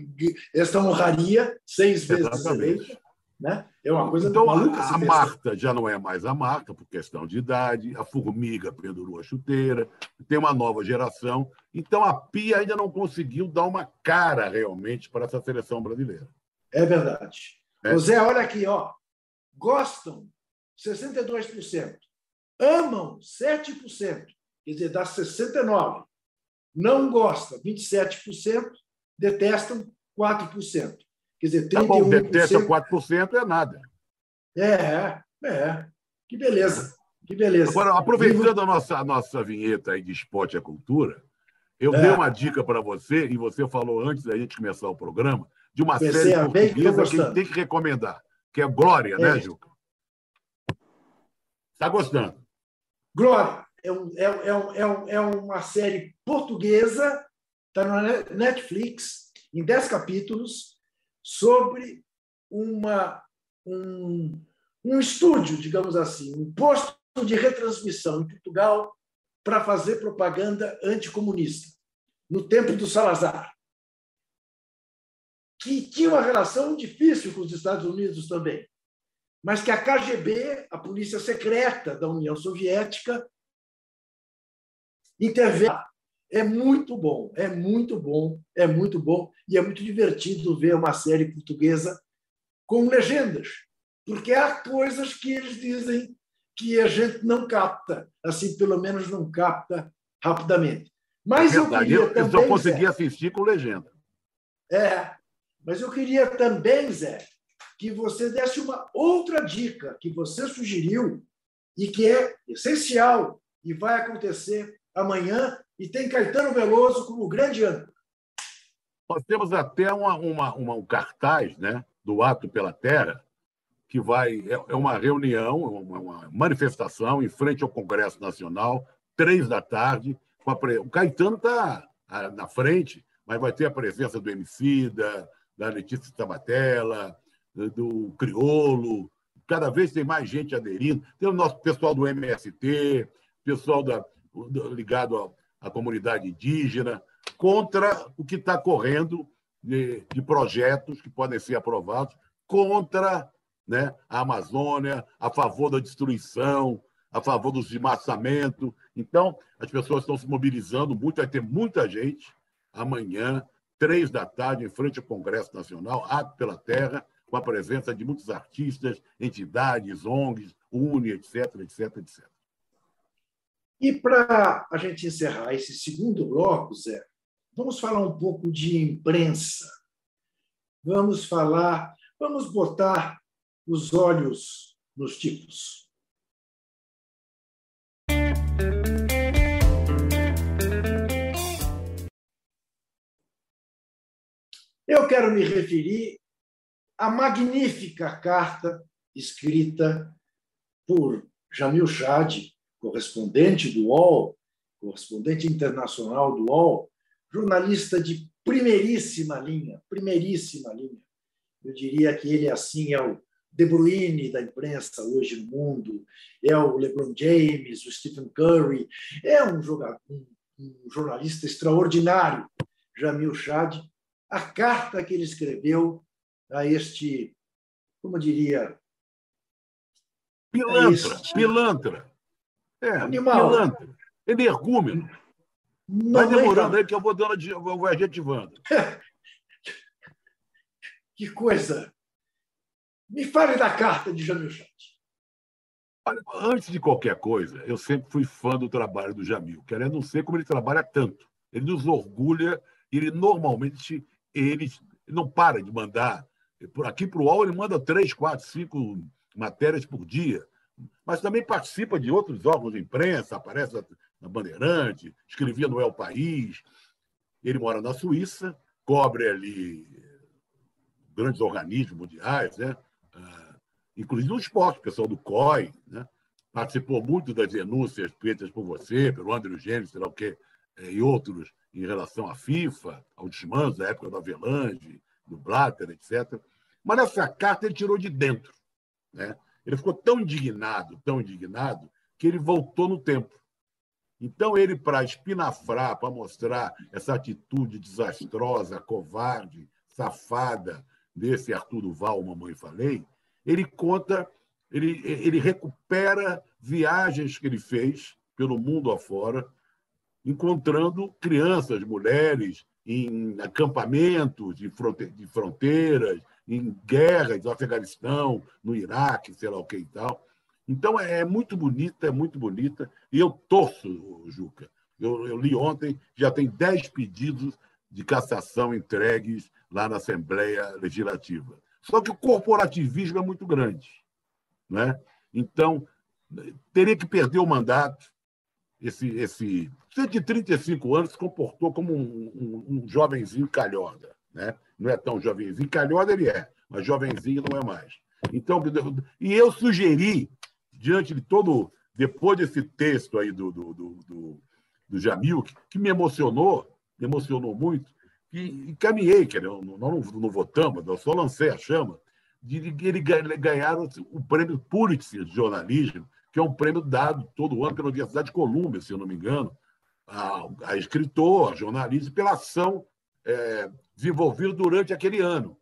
[SPEAKER 1] esta honraria, seis vezes Exatamente. eleita. Né? É uma coisa
[SPEAKER 2] então, maluca. A, a Marta já não é mais a Marta, por questão de idade, a Formiga pendurou a chuteira, tem uma nova geração. Então, a Pia ainda não conseguiu dar uma cara realmente para essa seleção brasileira.
[SPEAKER 1] É verdade. É. Zé, olha aqui, ó. gostam 62%, amam 7%, quer dizer, dá 69%. Não gosta 27%, detestam 4%. Quer dizer, 31%. Tá bom,
[SPEAKER 2] detesta 4% é nada.
[SPEAKER 1] É, é. Que beleza. Que beleza.
[SPEAKER 2] Agora, aproveitando a nossa, a nossa vinheta aí de esporte e cultura, eu é. dei uma dica para você, e você falou antes da gente começar o programa, de uma Comecei série portuguesa que, que tem que recomendar, que é Glória, né, é. né, Juca? Está gostando?
[SPEAKER 1] Glória. É, um, é, é, é, é uma série portuguesa, está na Netflix, em 10 capítulos, sobre uma, um, um estúdio, digamos assim, um posto de retransmissão em Portugal para fazer propaganda anticomunista, no tempo do Salazar, que tinha uma relação difícil com os Estados Unidos também, mas que a KGB, a polícia secreta da União Soviética, interveio é muito bom, é muito bom, é muito bom e é muito divertido ver uma série portuguesa com legendas, porque há coisas que eles dizem que a gente não capta, assim pelo menos não capta rapidamente. Mas é eu queria eu, também,
[SPEAKER 2] eu só consegui Zé, assistir com legenda.
[SPEAKER 1] É, mas eu queria também, Zé, que você desse uma outra dica que você sugeriu e que é essencial e vai acontecer amanhã e tem Caetano Veloso como grande âncora.
[SPEAKER 2] Nós temos até uma, uma, uma, um cartaz né, do Ato pela Terra, que vai. É, é uma reunião, uma, uma, manifestação em frente ao Congresso Nacional, três da tarde. O Caetano está na frente, mas vai ter a presença do Emicida, da Letícia Tabatella, do Criolo. Cada vez tem mais gente aderindo. Tem o nosso pessoal do MST, pessoal da, ligado à comunidade indígena, contra o que está correndo de, de, projetos que podem ser aprovados contra né, a Amazônia, a favor da destruição, a favor do desmatamento. Então, as pessoas estão se mobilizando muito, vai ter muita gente amanhã, três da tarde, em frente ao Congresso Nacional, Ato pela Terra, com a presença de muitos artistas, entidades, ONGs, UNE, etc, etc, etc.
[SPEAKER 1] E para a gente encerrar esse segundo bloco, Zé, vamos falar um pouco de imprensa. Vamos falar, vamos botar os olhos nos tipos. Eu quero me referir à magnífica carta escrita por Jamil Chad, correspondente do UOL, correspondente internacional do UOL, jornalista de primeiríssima linha, primeiríssima linha. Eu diria que ele, assim, é o De Bruyne da imprensa hoje no mundo, é o LeBron James, o Stephen Curry, é um, jogador, um, um jornalista extraordinário, Jamil Chad. A carta que ele escreveu a este, como diria...
[SPEAKER 2] Pilantra, este, pilantra. É, animal. pilantra. Energúmeno. Não Vai demorando aí que eu vou dando eu vou adjetivando.
[SPEAKER 1] que coisa! Me fale da carta de Jamil Chat.
[SPEAKER 2] Antes de qualquer coisa, eu sempre fui fã do trabalho do Jamil, querendo não sei como ele trabalha tanto. Ele nos orgulha, ele normalmente ele não para de mandar. Por aqui para o UOL ele manda três, quatro, cinco matérias por dia, mas também participa de outros órgãos de imprensa, aparece na Bandeirante, escrevia no El País. Ele mora na Suíça, cobre ali grandes organismos mundiais, né? Ah, inclusive no esporte, o pessoal do COI, né? participou muito das denúncias feitas por você, pelo André Gênesis, sei lá o quê, eh, e outros em relação à FIFA, ao desmanso da época do Avelange, do Blatter, etc. Mas essa carta ele tirou de dentro. Né? Ele ficou tão indignado, tão indignado, que ele voltou no tempo. Então, ele, para espinafrar, para mostrar essa atitude desastrosa, covarde, safada desse Arthur Duval, Mamãe Falei, ele conta, ele, ele recupera viagens que ele fez pelo mundo afora, encontrando crianças, mulheres, em acampamentos de fronteiras, em guerras no Afeganistão, no Iraque, sei lá o que e tal. Então, é muito bonita, é muito bonita. E eu torço, Juca. Eu, eu li ontem, já tem 10 pedidos de cassação entregues lá na Assembleia Legislativa. Só que o corporativismo é muito grande. Né? Então, teria que perder o mandato. Esse, esse 135 anos se comportou como um, um, um jovenzinho calhorda. Né? Não é tão jovenzinho. Calhorda ele é, mas jovenzinho não é mais. Então, e eu sugeri diante de todo. Depois desse texto aí do, do, do, do, do Jamil, que, que, me emocionou, me emocionou muito, e encaminhei, que nós não, não, não votamos, eu só lancei a chama, de, de ele ganhar o prêmio Pulitzer de jornalismo, que é um prêmio dado todo ano pela Universidade de Colômbia, se eu não me engano, a, a escritor, a jornalista, pela ação é, desenvolvida durante aquele ano.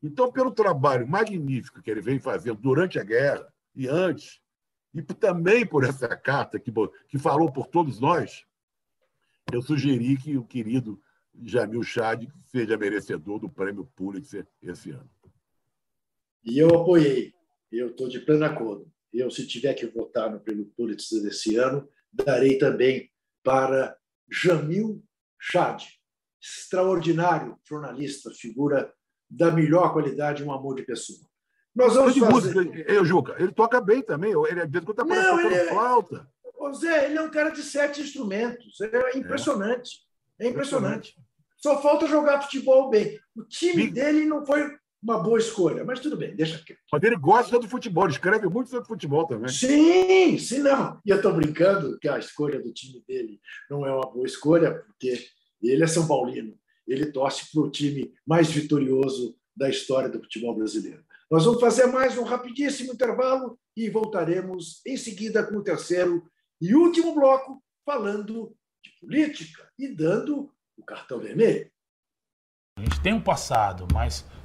[SPEAKER 2] Então, pelo trabalho magnífico que ele vem fazendo durante a guerra e antes, e também por essa carta que, que falou por todos nós, eu sugeri que o querido Jamil Chad seja merecedor do prêmio Pulitzer esse ano.
[SPEAKER 1] E eu apoiei. Eu estou de pleno acordo. Eu, se tiver que votar no prêmio Pulitzer desse ano, darei também para Jamil Chad, extraordinário jornalista, figura da melhor qualidade, um amor de pessoa.
[SPEAKER 2] Nós vamos fazer... música, eu, Juca, ele toca bem também. Ele é dentro tá Não, ele é... flauta.
[SPEAKER 1] Ô Zé, ele é um cara de sete instrumentos. É impressionante. É, é impressionante. Só falta jogar futebol bem. O time dele não foi uma boa escolha, mas tudo bem, deixa quieto.
[SPEAKER 2] Mas ele gosta do futebol, ele escreve muito sobre futebol também.
[SPEAKER 1] Sim, sim, não. E eu estou brincando que a escolha do time dele não é uma boa escolha, porque ele é São Paulino. Ele torce para o time mais vitorioso da história do futebol brasileiro. Nós vamos fazer mais um rapidíssimo intervalo e voltaremos em seguida com o terceiro e último bloco, falando de política e dando o cartão vermelho.
[SPEAKER 4] A gente tem um passado, mas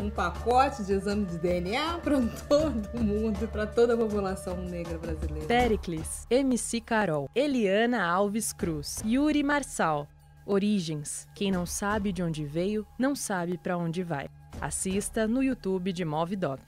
[SPEAKER 5] Um pacote de exame de DNA para todo mundo, para toda a população negra brasileira.
[SPEAKER 6] Pericles, MC Carol, Eliana Alves Cruz, Yuri Marçal. Origens. Quem não sabe de onde veio, não sabe para onde vai. Assista no YouTube de Movidoc.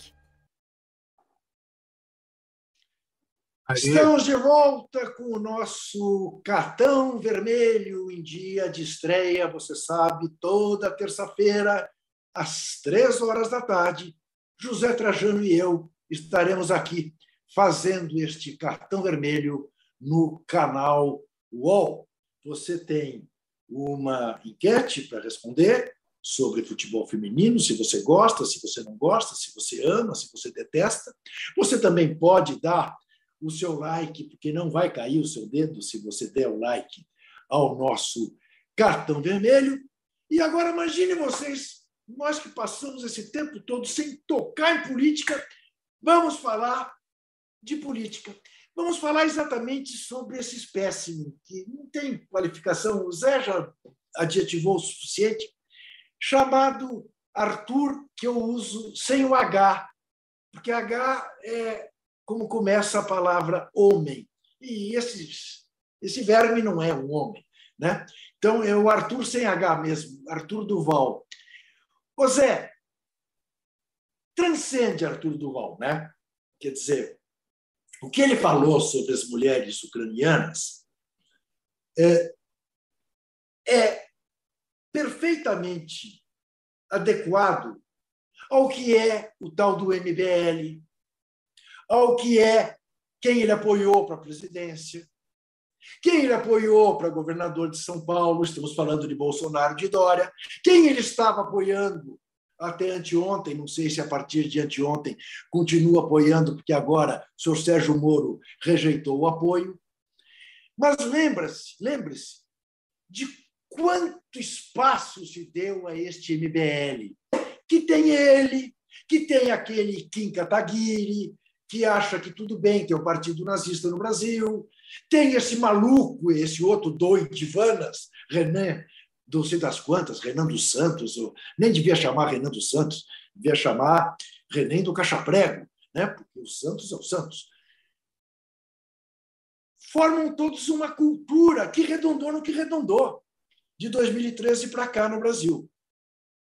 [SPEAKER 1] Estamos de volta com o nosso cartão vermelho em dia de estreia, você sabe, toda terça-feira, às três horas da tarde. José Trajano e eu estaremos aqui fazendo este cartão vermelho no canal UOL. Você tem uma enquete para responder sobre futebol feminino, se você gosta, se você não gosta, se você ama, se você detesta. Você também pode dar o seu like, porque não vai cair o seu dedo se você der o like ao nosso cartão vermelho. E agora imagine vocês, nós que passamos esse tempo todo sem tocar em política, vamos falar de política. Vamos falar exatamente sobre esse espécime, que não tem qualificação, o Zé já adjetivou o suficiente, chamado Arthur, que eu uso sem o H, porque H é como começa a palavra homem. E esse, esse verme não é um homem. Né? Então, é o Arthur sem H mesmo, Arthur Duval. Ô Zé, transcende Arthur Duval, né? Quer dizer, o que ele falou sobre as mulheres ucranianas é, é perfeitamente adequado ao que é o tal do MBL, ao que é quem ele apoiou para a presidência, quem ele apoiou para governador de São Paulo, estamos falando de Bolsonaro de Dória, quem ele estava apoiando até anteontem, não sei se a partir de anteontem continua apoiando, porque agora o senhor Sérgio Moro rejeitou o apoio. Mas lembre-se, lembre-se de quanto espaço se deu a este MBL, que tem ele, que tem aquele Kim Kataguiri, que acha que tudo bem ter o um partido nazista no Brasil, tem esse maluco, esse outro doido de Vanas, Renan não sei das quantas, Renan dos Santos, nem devia chamar Renan dos Santos, devia chamar Renan do Cachaprego, né? porque o Santos é o Santos. Formam todos uma cultura que redondou no que redondou, de 2013 para cá no Brasil.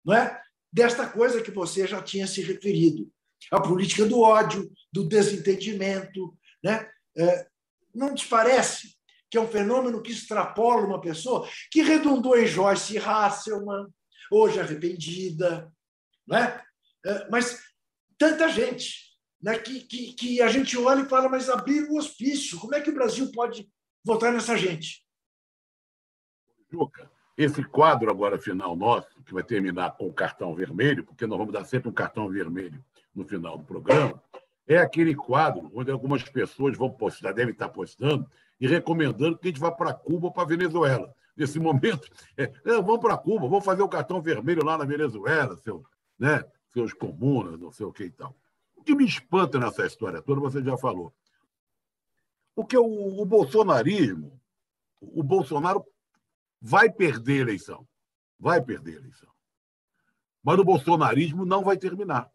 [SPEAKER 1] Não é? Desta coisa que você já tinha se referido, a política do ódio, do desentendimento. Né? É, não te parece que é um fenômeno que extrapola uma pessoa, que redundou em Joyce Hasselman, hoje arrependida, né? mas tanta gente né? que, que, que a gente olha e fala, mas abrir o hospício, como é que o Brasil pode votar nessa gente?
[SPEAKER 2] Juca, esse quadro agora final nosso, que vai terminar com o cartão vermelho, porque nós vamos dar sempre um cartão vermelho no final do programa, é aquele quadro onde algumas pessoas vão postar, devem estar postando, e recomendando que a gente vá para Cuba ou para Venezuela. Nesse momento, é, vamos para Cuba, vamos fazer o cartão vermelho lá na Venezuela, seu, né, seus comunas, não sei o que e tal. O que me espanta nessa história toda, você já falou. Porque o, o bolsonarismo, o Bolsonaro vai perder a eleição. Vai perder a eleição. Mas o bolsonarismo não vai terminar.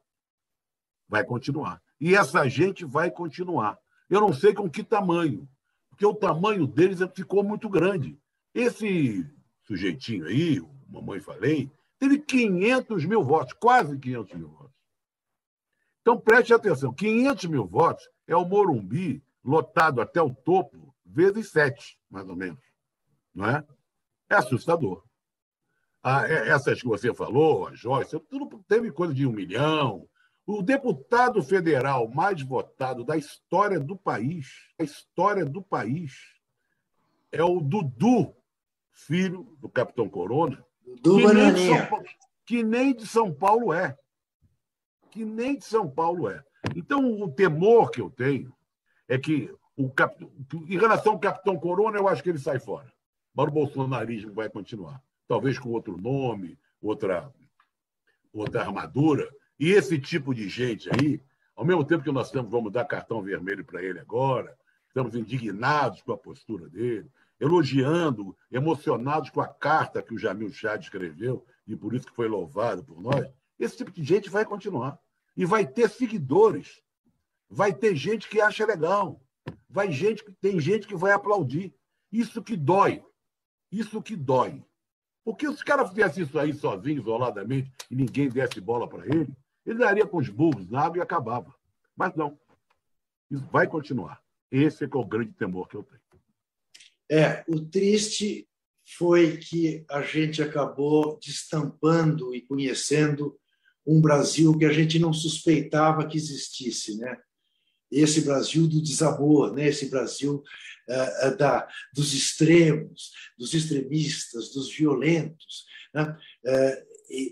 [SPEAKER 2] Vai continuar. E essa gente vai continuar. Eu não sei com que tamanho, porque o tamanho deles ficou muito grande. Esse sujeitinho aí, Mamãe Falei, teve 500 mil votos, quase 500 mil votos. Então preste atenção: 500 mil votos é o Morumbi lotado até o topo, vezes sete, mais ou menos. Não é? É assustador. Ah, é, essas que você falou, a Joyce, tudo teve coisa de um milhão, o deputado federal mais votado da história do país, a história do país, é o Dudu, filho do Capitão Corona,
[SPEAKER 1] Dudu que nem,
[SPEAKER 2] Paulo, que nem de São Paulo é. Que nem de São Paulo é. Então, o temor que eu tenho é que, o cap... em relação ao Capitão Corona, eu acho que ele sai fora. Mas o bolsonarismo vai continuar. Talvez com outro nome, outra, outra armadura, e esse tipo de gente aí, ao mesmo tempo que nós estamos, vamos dar cartão vermelho para ele agora, estamos indignados com a postura dele, elogiando, emocionados com a carta que o Jamil Chad escreveu, e por isso que foi louvado por nós, Esse tipo de gente vai continuar. E vai ter seguidores. Vai ter gente que acha legal. Vai gente, tem gente que vai aplaudir. Isso que dói. Isso que dói. Porque se os caras fizessem isso aí sozinho, isoladamente, e ninguém desse bola para ele, ele daria com os burros na água e acabava. Mas não. Isso vai continuar. Esse é, é o grande temor que eu tenho.
[SPEAKER 1] É, o triste foi que a gente acabou destampando e conhecendo um Brasil que a gente não suspeitava que existisse, né? Esse Brasil do desamor, né? Esse Brasil uh, da, dos extremos, dos extremistas, dos violentos, né? Uh,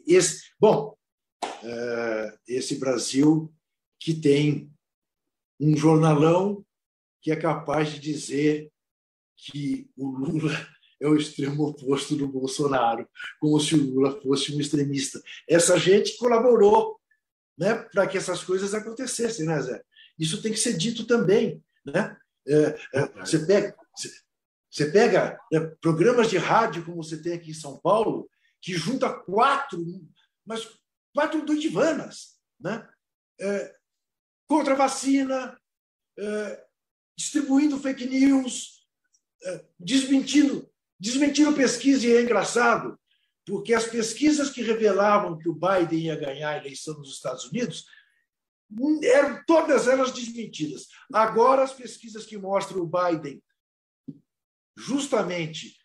[SPEAKER 1] esse, bom, esse Brasil que tem um jornalão que é capaz de dizer que o Lula é o extremo oposto do Bolsonaro, como se o Lula fosse um extremista. Essa gente colaborou né, para que essas coisas acontecessem, né, Zé? Isso tem que ser dito também. Né? É, é, você pega, você pega né, programas de rádio, como você tem aqui em São Paulo, que junta quatro, mas quatro doidivanas, né? É, contra a vacina, é, distribuindo fake news, é, desmentindo Desmentiram pesquisa e é engraçado, porque as pesquisas que revelavam que o Biden ia ganhar a eleição nos Estados Unidos eram todas elas desmentidas. Agora, as pesquisas que mostram o Biden justamente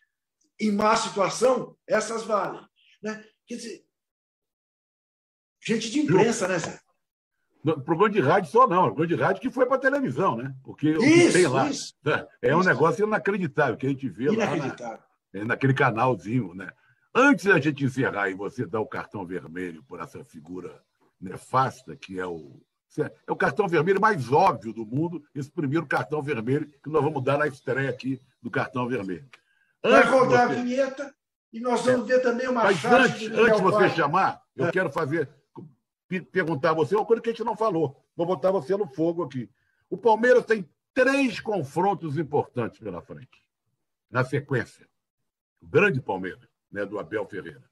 [SPEAKER 1] em má situação, essas valem. Né? Quer dizer, gente de imprensa, né, Zé?
[SPEAKER 2] programa de rádio só não, programa de rádio que foi para televisão, né? Porque
[SPEAKER 1] isso, o que tem
[SPEAKER 2] lá
[SPEAKER 1] isso,
[SPEAKER 2] é, é um negócio inacreditável que a gente vê lá na, é, naquele canalzinho, né? Antes da gente encerrar e você dar o cartão vermelho por essa figura nefasta que é o é o cartão vermelho mais óbvio do mundo, esse primeiro cartão vermelho que nós vamos dar na estreia aqui do cartão vermelho.
[SPEAKER 1] Antes Vai rodar você... a vinheta e nós vamos é. ver também uma
[SPEAKER 2] Mas antes, antes de você chamar, eu é. quero fazer perguntar a você uma coisa que a gente não falou. Vou botar você no fogo aqui. O Palmeiras tem três confrontos importantes pela frente, na sequência. O grande Palmeiras, né, do Abel Ferreira.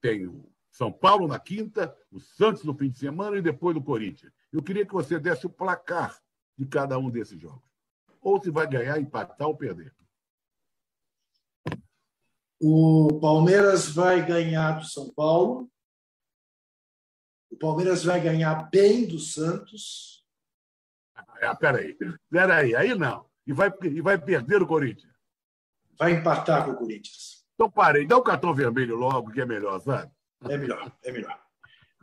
[SPEAKER 2] Tem o São Paulo na quinta, o Santos no fim de semana e depois o Corinthians. Eu queria que você desse o placar de cada um desses jogos. Ou se vai ganhar, empatar ou perder.
[SPEAKER 1] O Palmeiras vai ganhar do São Paulo o Palmeiras vai ganhar bem do Santos.
[SPEAKER 2] Ah, peraí, peraí, aí não. E vai, e vai perder o Corinthians.
[SPEAKER 1] Vai empatar com o Corinthians.
[SPEAKER 2] Então parei, dá o cartão vermelho logo, que é melhor, sabe?
[SPEAKER 1] É melhor, é melhor.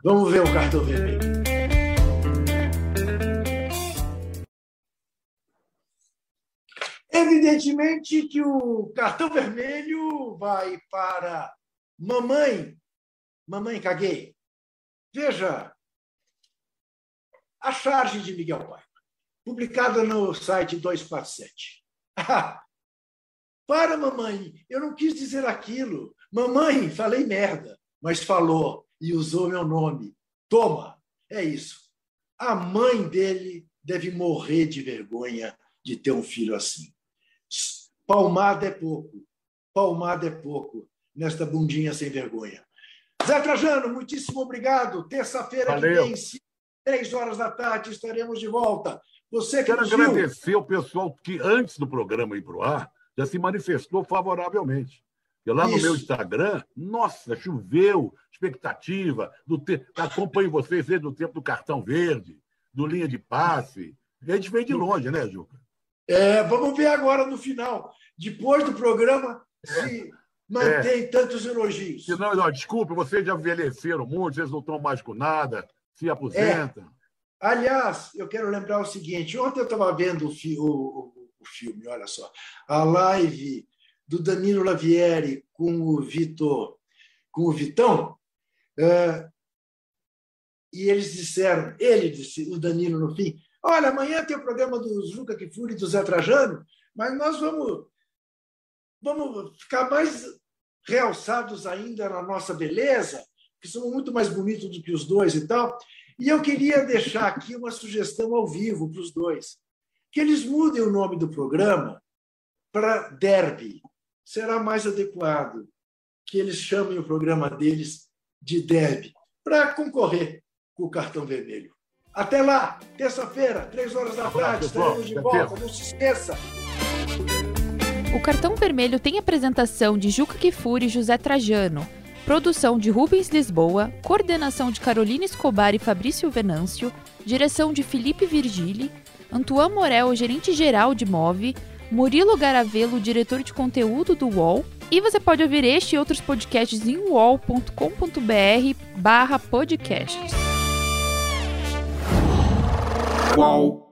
[SPEAKER 1] Vamos ver o cartão vermelho. Evidentemente que o cartão vermelho vai para mamãe. Mamãe, caguei. Veja, a charge de Miguel Paiva, publicada no site 247. para, mamãe, eu não quis dizer aquilo. Mamãe, falei merda, mas falou e usou meu nome. Toma, é isso. A mãe dele deve morrer de vergonha de ter um filho assim. Palmada é pouco, palmada é pouco nesta bundinha sem vergonha. Zé Trajano, muitíssimo obrigado. Terça-feira que vem, três horas da tarde, estaremos de volta. Você
[SPEAKER 2] que Quero agradecer o pessoal que, antes do programa ir para o ar, já se manifestou favoravelmente. E lá Isso. no meu Instagram, nossa, choveu, expectativa, do te... acompanho vocês desde o tempo do cartão verde, do linha de passe. A gente vem de longe, né, Juca?
[SPEAKER 1] É, vamos ver agora no final, depois do programa, é. se mantém é. tantos elogios.
[SPEAKER 2] Não, não, desculpe, vocês já envelheceram muito, vocês não estão mais com nada, se aposentam. É.
[SPEAKER 1] Aliás, eu quero lembrar o seguinte: ontem eu estava vendo o, fi, o, o, filme, olha só, a live do Danilo Lavieri com o Vitor, com o Vitão, é, e eles disseram, ele disse, o Danilo no fim, olha, amanhã tem o programa do Juca Kifuri e do Zé Trajano, mas nós vamos vamos ficar mais realçados ainda na nossa beleza, que somos muito mais bonitos do que os dois e tal. E eu queria deixar aqui uma sugestão ao vivo para os dois: que eles mudem o nome do programa para Derby. Será mais adequado que eles chamem o programa deles de Derby, para concorrer com o cartão vermelho. Até lá, terça-feira, três horas da tarde, estaremos de volta. Não se esqueça.
[SPEAKER 7] O cartão vermelho tem apresentação de Juca Kifuri e José Trajano, produção de Rubens Lisboa, coordenação de Carolina Escobar e Fabrício Venâncio, direção de Felipe Virgili, Antoine Morel, gerente-geral de Move, Murilo Garavelo, diretor de conteúdo do UOL, e você pode ouvir este e outros podcasts em uol.com.br barra podcasts.
[SPEAKER 8] Qual?